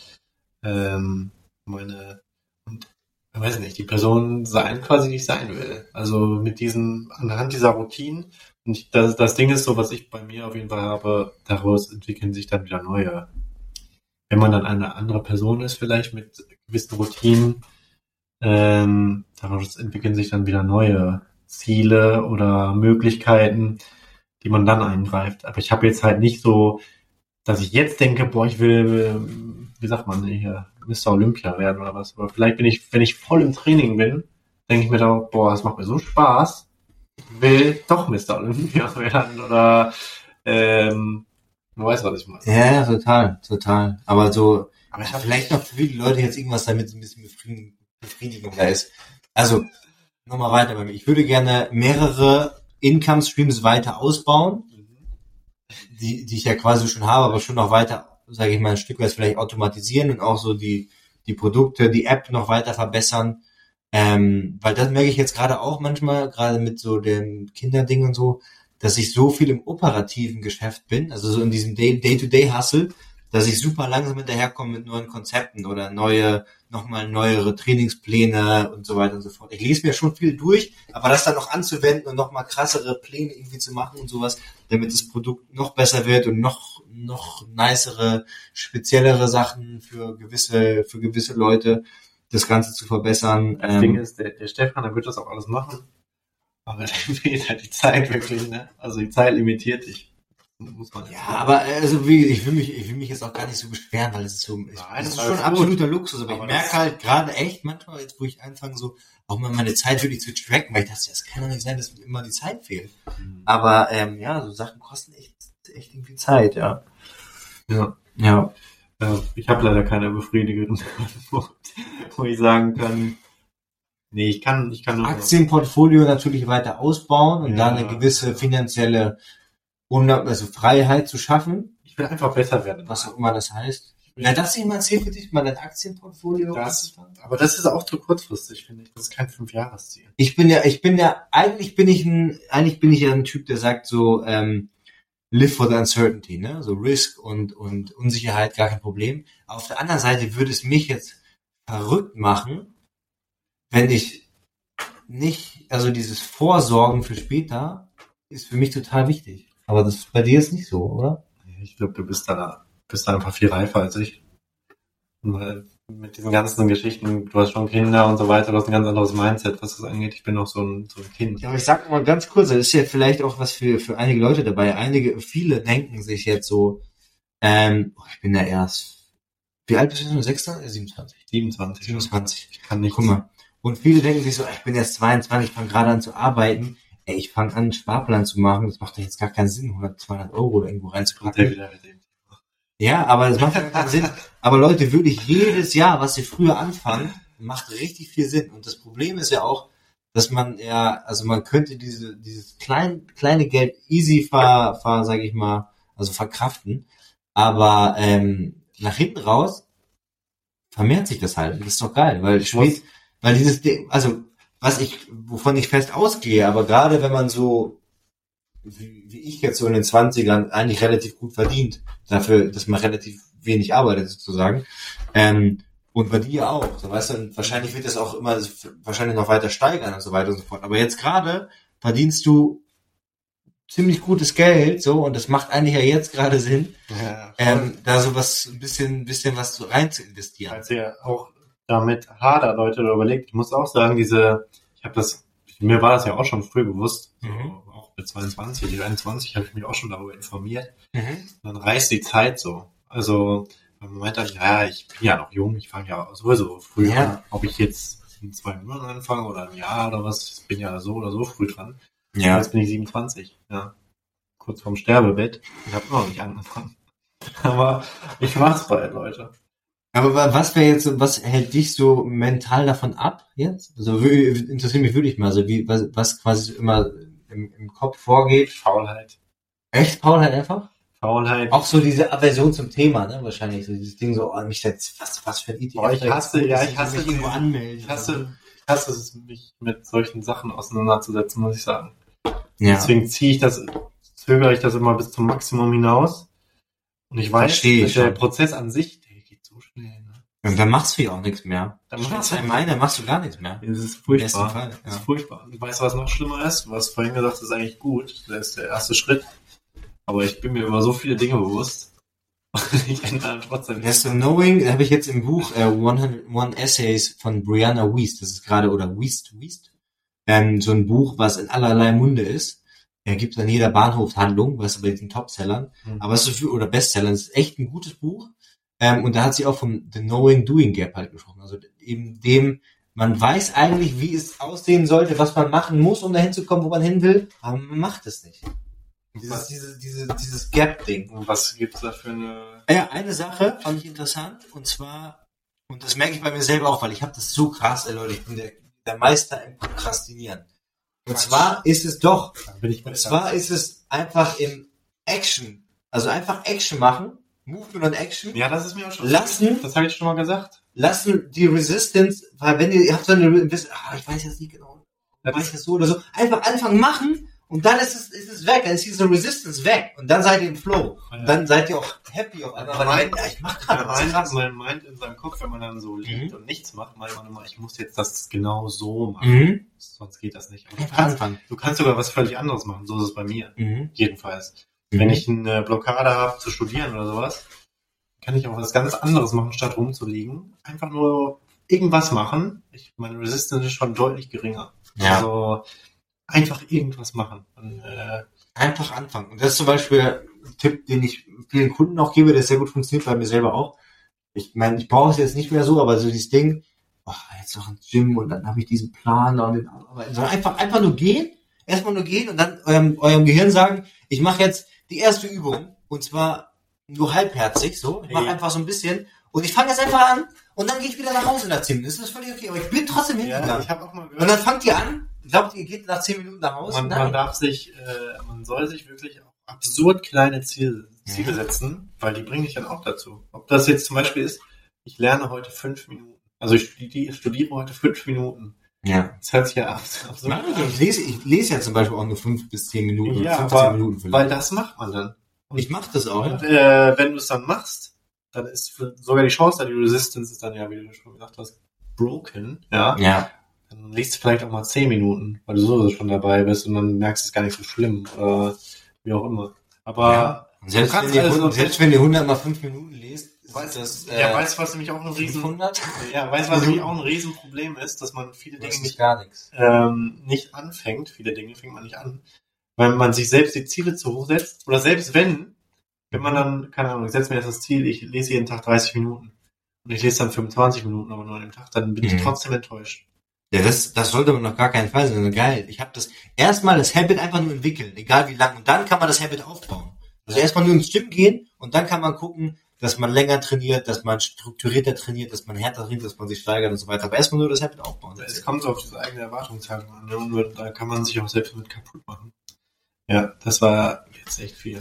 ähm, meine und ich weiß nicht, die Person sein quasi, die ich sein will. Also mit diesen, anhand dieser Routinen. Und ich, das, das Ding ist so, was ich bei mir auf jeden Fall habe, daraus entwickeln sich dann wieder neue. Wenn man dann eine andere Person ist, vielleicht mit gewissen Routinen, ähm, daraus entwickeln sich dann wieder neue Ziele oder Möglichkeiten, die man dann eingreift. Aber ich habe jetzt halt nicht so, dass ich jetzt denke, boah, ich will, wie sagt man hier, Mr. Olympia werden oder was. Aber vielleicht bin ich, wenn ich voll im Training bin, denke ich mir da, boah, es macht mir so Spaß, will doch Mr. Olympia werden oder ähm, du weißt, was ich meine. Ja, total, total. Aber so, Aber ich habe vielleicht noch für viele Leute jetzt irgendwas damit ein bisschen befriedigen- befriedigender ist. Also, nochmal weiter bei mir. Ich würde gerne mehrere Income Streams weiter ausbauen. die, die ich ja quasi schon habe, aber schon noch weiter, sage ich mal, ein Stück weit vielleicht automatisieren und auch so die, die Produkte, die App noch weiter verbessern. Ähm, weil das merke ich jetzt gerade auch manchmal, gerade mit so dem Kinderding und so, dass ich so viel im operativen Geschäft bin, also so in diesem Day- Day-to-Day-Hustle, dass ich super langsam hinterherkomme mit neuen Konzepten oder neue, nochmal neuere Trainingspläne und so weiter und so fort. Ich lese mir schon viel durch, aber das dann noch anzuwenden und nochmal krassere Pläne irgendwie zu machen und sowas, damit das Produkt noch besser wird und noch, noch nicere, speziellere Sachen für gewisse, für gewisse Leute, das Ganze zu verbessern. Das Ähm, Ding ist, der, der Stefan, der wird das auch alles machen. Aber dem fehlt halt die Zeit wirklich, ne? Also die Zeit limitiert dich. Ja, aber äh, also wie, ich will mich, ich will mich jetzt auch gar nicht so beschweren, weil es ist so, ich, Nein, das ist schon absoluter Luxus, aber, Aber ich merke halt gerade echt manchmal, jetzt wo ich anfange, so auch mal meine Zeit wirklich zu tracken, weil ich dachte, das kann doch nicht sein, dass mir immer die Zeit fehlt. Aber ähm, ja, so Sachen kosten echt, echt irgendwie Zeit, ja. Ja. Ja. Ja, ich habe leider keine befriedigende Antwort, wo ich sagen kann, nee, ich kann, ich kann nur. Aktienportfolio natürlich weiter ausbauen und Ja. da eine gewisse finanzielle Unab also Freiheit zu schaffen, Ich will einfach besser werden. was auch immer das heißt. Na, das ist mal Ziel für dich, mal dein Aktienportfolio. Das, aber das ist auch zu kurzfristig, finde ich. Das ist kein Fünfjahresziel. Ich bin ja, ich bin ja, eigentlich bin ich ein, eigentlich bin ich ja ein Typ, der sagt so, ähm, live for the uncertainty, ne? So Risk und, und Unsicherheit gar kein Problem. Auf der anderen Seite würde es mich jetzt verrückt machen, wenn ich nicht, also dieses Vorsorgen für später ist für mich total wichtig. Aber das bei dir ist nicht so, oder? Ich glaube, du bist da, bist da einfach viel reifer als ich. Weil mit diesen ganzen Geschichten, du hast schon Kinder und so weiter, du hast ein ganz anderes Mindset, was das angeht. Ich bin noch so ein, so ein Kind. Ja, aber ich sag mal ganz kurz, das ist ja vielleicht auch was für, für einige Leute dabei. Einige, viele denken sich jetzt so, ähm, oh, ich bin ja erst, wie alt bist du? Sechster? Äh, 27. 27. 27. Ich kann nicht. Guck mal. Und viele denken sich so, ich bin erst 22, ich fange gerade an zu arbeiten. Ey, ich fange an, einen Sparplan zu machen. Das macht doch jetzt gar keinen Sinn, 100, 200 Euro irgendwo reinzupacken. dem. Ja, aber das macht ja keinen Sinn. Aber Leute, wirklich jedes Jahr, was sie früher anfangen, macht richtig viel Sinn. Und das Problem ist ja auch, dass man ja, also man könnte diese, dieses klein, kleine Geld easy ver, ver, sag ich mal, also verkraften. Aber ähm, nach hinten raus vermehrt sich das halt. Das ist doch geil, weil spät, weil dieses, Ding- also was ich, wovon ich fest ausgehe, aber gerade wenn man so wie, wie ich jetzt so in den 20ern eigentlich relativ gut verdient, dafür, dass man relativ wenig arbeitet sozusagen. Ähm, und bei dir auch, so weißt du, wahrscheinlich wird das auch immer wahrscheinlich noch weiter steigern und so weiter und so fort. Aber jetzt gerade verdienst du ziemlich gutes Geld, so, und das macht eigentlich ja jetzt gerade Sinn, Ja, ähm, da so was, ein bisschen, bisschen was rein zu investieren. als ihr auch damit hadert, Leute, oder überlegt, ich muss auch sagen, diese, ich habe das, mir war das ja auch schon früh bewusst, Mhm. so, auch mit 22, mit 21 habe ich mich auch schon darüber informiert. Mhm. dann reißt die Zeit so. Also man meint dann, ja, ich bin ja noch jung, ich fange ja sowieso früh Ja. an. Ob ich jetzt in zwei Monaten anfange oder ein Jahr oder was, ich bin ja so oder so früh dran. Ja. Jetzt bin ich 27, ja. Kurz vorm Sterbebett. Ich habe noch nicht angefangen. Aber ich mach's bald, Leute. Aber wa- was wäre jetzt, was hält dich so mental davon ab jetzt? Also interessiert mich wirklich mal, so wie was, was quasi immer im, im Kopf vorgeht. Faulheit. Echt, Paul halt einfach? Faulheit. Auch so diese Aversion zum Thema, ne? Wahrscheinlich so dieses Ding so, oh, mich jetzt was was für ein ETF. Boah, ich hasse- ja, ich hasse mich irgendwo anmelden. Ich hasse, ich hasse es, mich mit solchen Sachen auseinanderzusetzen, muss ich sagen. ja. Deswegen ziehe ich das, zögere ich das immer bis zum Maximum hinaus. Und ich weiß, Verstehe ich dass der schon. Prozess an sich, der geht so schnell. Ne? Und dann machst du ja auch nichts mehr. Dann machst du- du meine, dann machst du gar nichts mehr. Das ist furchtbar. Fall, Das ja. ist furchtbar. Und weißt du, was noch schlimmer ist? Du hast vorhin gesagt, das ist eigentlich gut. Das ist der erste Schritt. Aber ich bin mir über so viele Dinge bewusst. Und ich ändere trotzdem Das so Knowing habe ich jetzt im Buch äh, 101 Essays von Brianna Wiest, das ist gerade, oder Wiest, Wiest, ähm, so ein Buch, was in allerlei Munde ist. Er gibt an jeder Bahnhofhandlung, was bei den Topsellern, Mhm. aber es ist für, oder Bestsellern, es ist echt ein gutes Buch. Ähm, und da hat sie auch vom The Knowing Doing Gap halt gesprochen. Also eben dem, man weiß eigentlich, wie es aussehen sollte, was man machen muss, um dahin zu kommen, wo man hin will, aber man macht es nicht. Dieses, dieses, dieses, dieses Gap-Ding. Und was gibt's da für eine... Ja, eine Sache fand ich interessant und zwar, und das merke ich bei mir selber auch, weil ich habe das so krass, ey Leute, ich bin der, der Meister im Prokrastinieren. Und Quatsch. zwar ist es doch, und zwar ist es einfach im Action, also einfach Action machen, Movement und Action, Ja, das ist mir auch schon... Lassen. Das habe ich schon mal gesagt. lassen die Resistance, weil wenn ihr, ihr habt so eine, ah, ich weiß jetzt nicht genau, Das weiß das so oder so, einfach anfangen machen und dann ist es, ist es weg, dann ist diese Resistance weg und dann seid ihr im Flow. Und dann seid ihr auch happy auf einmal, denkt, ja, ich mach gerade was mein, krass. mein meint in seinem Kopf, wenn man dann so liegt Mhm. und nichts macht, meint man immer, ich muss jetzt das genau so machen. Mhm. Sonst geht das nicht. Du kannst, du kannst sogar was völlig anderes machen. So ist es bei mir. Mhm. Jedenfalls. Wenn ich eine Blockade habe zu studieren oder sowas, kann ich auch was ganz anderes machen, statt rumzuliegen. Einfach nur irgendwas machen. Ich, meine Resistance ist schon deutlich geringer. Ja. Also einfach irgendwas machen. Und, äh, Einfach anfangen. Und das ist zum Beispiel ein Tipp, den ich vielen Kunden auch gebe, der sehr gut funktioniert, bei mir selber auch. Ich meine, ich brauche es jetzt nicht mehr so, aber so dieses Ding, oh, jetzt noch ins Gym und dann habe ich diesen Plan und den Arbeiten. Sondern einfach, einfach nur gehen, erstmal nur gehen und dann eurem, eurem Gehirn sagen, ich mache jetzt die erste Übung und zwar nur halbherzig, so. Ich mache Hey. einfach so ein bisschen und ich fange jetzt einfach an und dann gehe ich wieder nach Hause nach 10 Minuten. Das ist völlig okay, aber ich bin trotzdem ja, hingegangen. ich habe auch mal und dann fangt ihr an, glaubt ihr geht nach 10 Minuten nach Hause? man, man darf sich, äh, man soll sich wirklich auch absurd kleine Ziele, Ziele Ja. setzen, weil die bringen dich dann auch dazu. Ob das jetzt zum Beispiel ist, ich lerne heute fünf Minuten. Also ich studi- studiere heute fünf Minuten. Ja. Das hört sich ja ab, an. ich lese, ich lese ja zum Beispiel auch nur fünf bis zehn Minuten, Ja, 15 aber- Minuten vielleicht. Weil das macht man dann. ich mache das auch, Und ja. äh, wenn du es dann machst, dann ist sogar die Chance, die Resistance ist dann ja, wie du schon gesagt hast, broken, ja. Ja. Dann liest du vielleicht auch mal zehn Minuten, weil du sowieso schon dabei bist und dann merkst du es gar nicht so schlimm oder wie auch immer. Aber Und selbst, Du kannst wenn ihr, also- selbst wenn ihr 100 mal fünf Minuten lest, Weißt du, das, ja, weißt du, was nämlich auch ein Riesen, 500? ja, weißt was nämlich auch ein Riesenproblem ist, dass man viele Dinge nicht, gar nichts. ähm, nicht anfängt. Viele Dinge fängt man nicht an, weil man sich selbst die Ziele zu hoch setzt. Oder selbst wenn, wenn man dann, keine Ahnung, ich setze mir jetzt das Ziel, ich lese jeden Tag 30 Minuten. Und ich lese dann 25 Minuten, aber nur an dem Tag, dann bin Mhm. ich trotzdem enttäuscht. Ja, das, das sollte man auf gar keinen Fall sein. Geil. Ich habe das erstmal das Habit einfach nur entwickeln, egal wie lang. Und dann kann man das Habit aufbauen. Also erstmal nur ins Gym gehen und dann kann man gucken, dass man länger trainiert, dass man strukturierter trainiert, dass man härter trainiert, dass man sich steigert und so weiter. Aber erstmal nur das Habit aufbauen. Es kommt so auf diese eigene Erwartungshaltung an. Ne? Und nur, da kann man sich auch selbst mit kaputt machen. Ja, das war jetzt echt viel.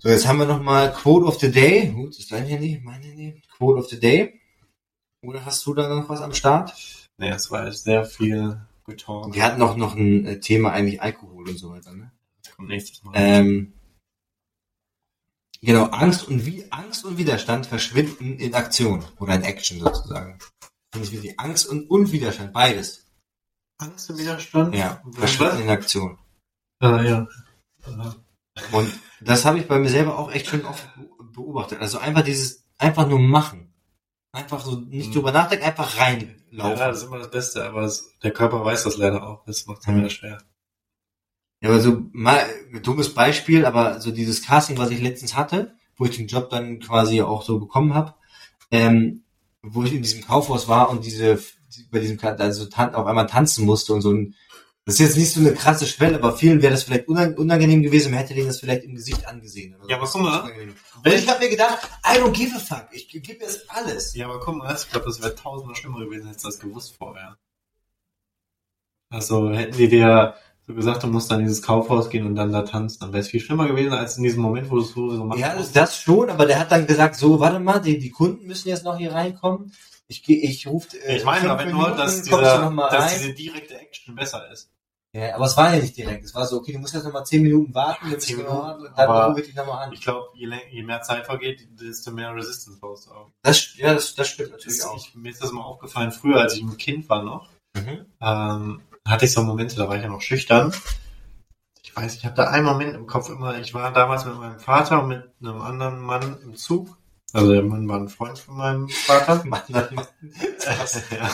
So, jetzt haben wir nochmal Quote of the Day. Gut, ist dein Handy, mein Handy. Quote of the Day. Oder hast du da noch was am Start? Nee, es war sehr viel Getalk. Wir hatten noch, noch ein äh, Thema eigentlich Alkohol und so weiter, ne? Das kommt nächstes Mal. Ähm, genau, Angst und, Wi Angst und Widerstand verschwinden in Aktion oder in Action sozusagen. Finde ich wichtig. Angst und, und Widerstand, beides. Angst und Widerstand? Ja, verschwinden in Aktion. Ah, ja. Aha. Und das habe ich bei mir selber auch echt schon oft be- beobachtet. Also einfach dieses, einfach nur machen. Einfach so nicht Mhm. drüber nachdenken, einfach Ja, reinlaufen. das ist immer das Beste, aber der Körper weiß das leider auch. Das macht es Mhm. immer schwer. Ja, aber so mal dummes Beispiel, aber so dieses Casting, was ich letztens hatte, wo ich den Job dann quasi auch so bekommen habe, ähm, wo ich in diesem Kaufhaus war und diese bei diesem also tan auf einmal tanzen musste und so ein das ist jetzt nicht so eine krasse Schwelle, aber vielen wäre das vielleicht unang- unangenehm gewesen, man hätte denen das vielleicht im Gesicht angesehen. so. Ja, aber guck mal. Und ich habe mir gedacht, I don't give a fuck, ich gebe mir das alles. Ja, aber guck mal, ich glaube, das wäre tausendmal schlimmer gewesen, hättest du das gewusst vorher. Also hätten die dir so gesagt, du musst dann in dieses Kaufhaus gehen und dann da tanzen, dann wäre es viel schlimmer gewesen, als in diesem Moment, wo du es sowieso machst. Ja, das, das schon, aber der hat dann gesagt, so, warte mal, die, die Kunden müssen jetzt noch hier reinkommen. Ich gehe, ich rufe. Äh, ich meine aber nur, dass, du dieser, dass diese direkte Action besser ist. Ja, aber es war ja nicht direkt. Es war so, okay, du musst jetzt noch mal zehn Minuten warten, bist Zehn du Minuten, und dann rufe ich dich nochmal an. Ich glaube, je, je mehr Zeit vergeht, desto mehr Resistance baust du auf. Das, ja, das, das stimmt natürlich Das, auch. ich, mir ist das mal aufgefallen, früher, als ich ein Kind war noch, Mhm. ähm, hatte ich so Momente, da war ich ja noch schüchtern. Ich weiß, ich habe da einen Moment im Kopf immer, ich war damals mit meinem Vater und mit einem anderen Mann im Zug. Also der Mann war ein Freund von meinem Vater. Mann, Mann, Mann. ja.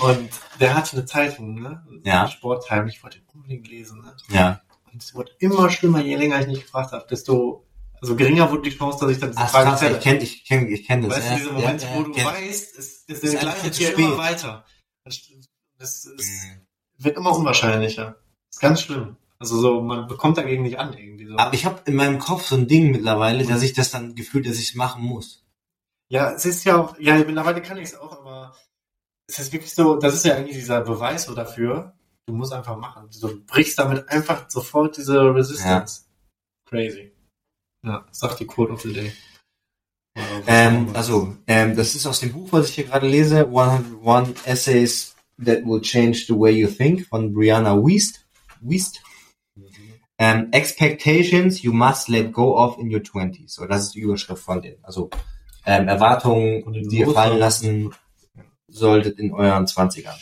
Und der hatte eine Zeitung, ne? Ja. Sporttime, ich wollte ihn unbedingt lesen, ne? Ja. Und es wurde immer schlimmer, je länger ich nicht gefragt habe, desto, also geringer wurde die Chance, dass ich dann diese Ach, Frage stelle. ich kenne ich kenn, ich kenn das. Weißt du, diese Momente, ja, wo ja, du kenn- weißt, es, es ist ist zu hier spät. immer weiter. Das, das ist, Mhm. Wird immer unwahrscheinlicher. Ist ganz schlimm. Also so, man bekommt dagegen nicht an irgendwie so. Aber ich habe in meinem Kopf so ein Ding mittlerweile, dass ich das dann gefühlt, dass ich es machen muss. Ja, es ist ja auch, ja, mittlerweile kann ich es auch, aber es ist wirklich so, das ist ja eigentlich dieser Beweis so dafür, du musst einfach machen. Du brichst damit einfach sofort diese Resistance. Crazy. Ja, sagt die Quote of the Day. Ähm, also, ähm, das ist aus dem Buch, was ich hier gerade lese, 101 Essays that will change the way you think von Brianna Wiest. Wiest. Ähm, Expectations you must let go of in your 20s. So, das ist die Überschrift von denen. Also, ähm, Erwartungen, die ihr fallen lassen solltet in euren 20ern.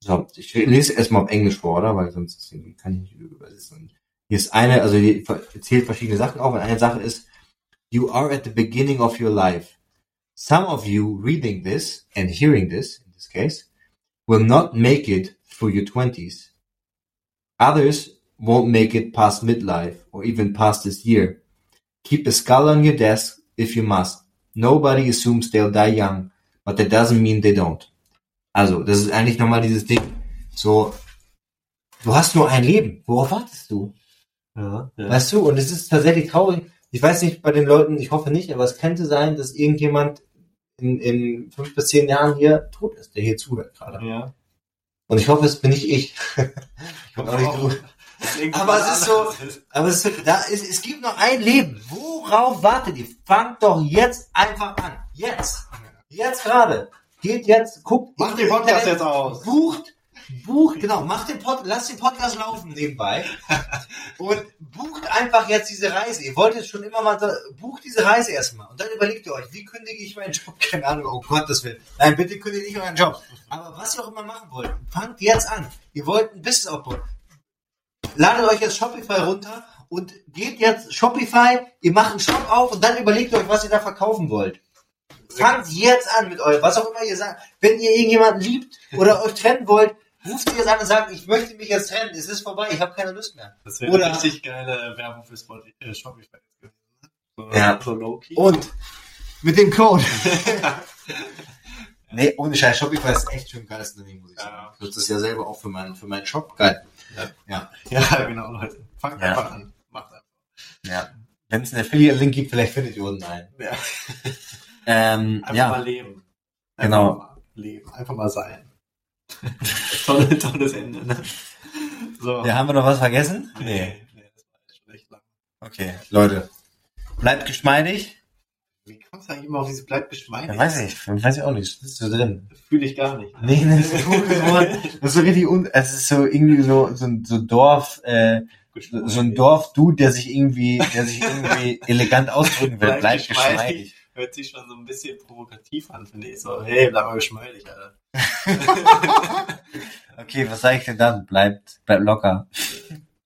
So, ich lese erstmal auf Englisch vor, oder? Weil sonst kann ich nicht übersetzen. Hier ist eine, also die erzählt verschiedene Sachen auf und eine Sache ist, you are at the beginning of your life. Some of you reading this and hearing this, in this case, will not make it through your 20s. Others won't make it past midlife or even past this year. Keep a skull on your desk if you must. Nobody assumes they'll die young, but that doesn't mean they don't. Also, das ist eigentlich nochmal dieses Ding, so, du hast nur ein Leben. Worauf wartest du? ja, ja. Weißt du, und es ist tatsächlich traurig. Ich weiß nicht bei den Leuten, ich hoffe nicht, aber es könnte sein, dass irgendjemand in, in fünf bis zehn Jahren hier tot ist, der hier zuhört gerade. ja. Und ich hoffe, es bin nicht ich. ich bin auch nicht du. Aber es ist so- Aber es, ist, da ist, es gibt noch ein Leben. Worauf wartet ihr? Fangt doch jetzt einfach an. Jetzt. Jetzt gerade. Geht jetzt, guckt. Mach ins den Podcast jetzt aus. Bucht, bucht, genau, macht den Pod, lasst den Podcast laufen nebenbei und bucht einfach jetzt diese Reise. Ihr wollt jetzt schon immer mal, bucht diese Reise erstmal und dann überlegt ihr euch, wie kündige ich meinen Job? Keine Ahnung, oh Gottes Willen. Nein, bitte kündigt nicht euren Job. Aber was ihr auch immer machen wollt, fangt jetzt an. Ihr wollt ein Business aufbauen. Ladet euch jetzt Shopify runter und geht jetzt Shopify, ihr macht einen Shop auf und dann überlegt euch, was ihr da verkaufen wollt. Fangt jetzt an mit euch, was auch immer ihr sagt. Wenn ihr irgendjemanden liebt oder euch trennen wollt, ruft ihr jetzt an und sagt, ich möchte mich jetzt trennen, es ist vorbei, ich habe keine Lust mehr. Das wäre eine richtig geile Werbung für Spotify, äh. So, Ja. so low-key. Und mit dem Code. nee, ohne Scheiß, Shopify ist echt schön geiles Unternehmen, muss ich sagen. Ja. Ich nutze das ja selber auch für meinen, für meinen Shop. Geil. Ja. Ja, genau, Leute. Fangt Ja. einfach an. Macht einfach. Ja. Wenn es einen Affiliate-Link gibt, vielleicht findet ihr unten einen. Ja. Ähm, Einfach ja, mal leben. Genau. mal leben. Einfach mal sein. Tolle, tolles Ende, ne? So. ja, haben wir noch was vergessen? Nee, nee, das war schon echt lang. Okay, Leute. Bleibt geschmeidig. Wie kommst du eigentlich immer auf dieses bleibt geschmeidig? Ja, weiß ich, weiß ich auch nicht. Das ist so drin. Fühle ich gar nicht. Nee, das ist, so, das ist so richtig, un es ist so irgendwie so, so, ein- so Dorf, äh, so ein Dorf-Dude, der sich irgendwie, der sich irgendwie elegant ausdrücken will, bleibt geschmeidig. Hört sich schon so ein bisschen provokativ an, finde ich. So, hey, bleib mal geschmeidig, Alter. Okay, was sage ich denn dann? Bleibt, bleibt locker.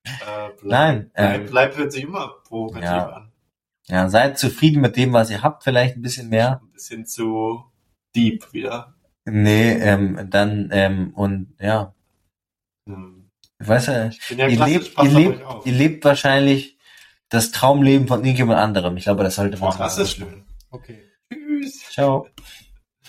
Äh, bleib, Nein, Bleib, ähm, bleib hört sich immer provokativ ja. an. ja, seid zufrieden mit dem, was ihr habt, vielleicht ein bisschen mehr. Ein bisschen zu deep wieder. Nee, ähm, dann, ähm, und ja, Hm. ich weiß ja, Ich ja ihr lebt, ihr lebt, ihr lebt wahrscheinlich das Traumleben von irgendjemand anderem. Ich glaube, das sollte man Boah, das ist schön. Okay. Tschüss. Ciao.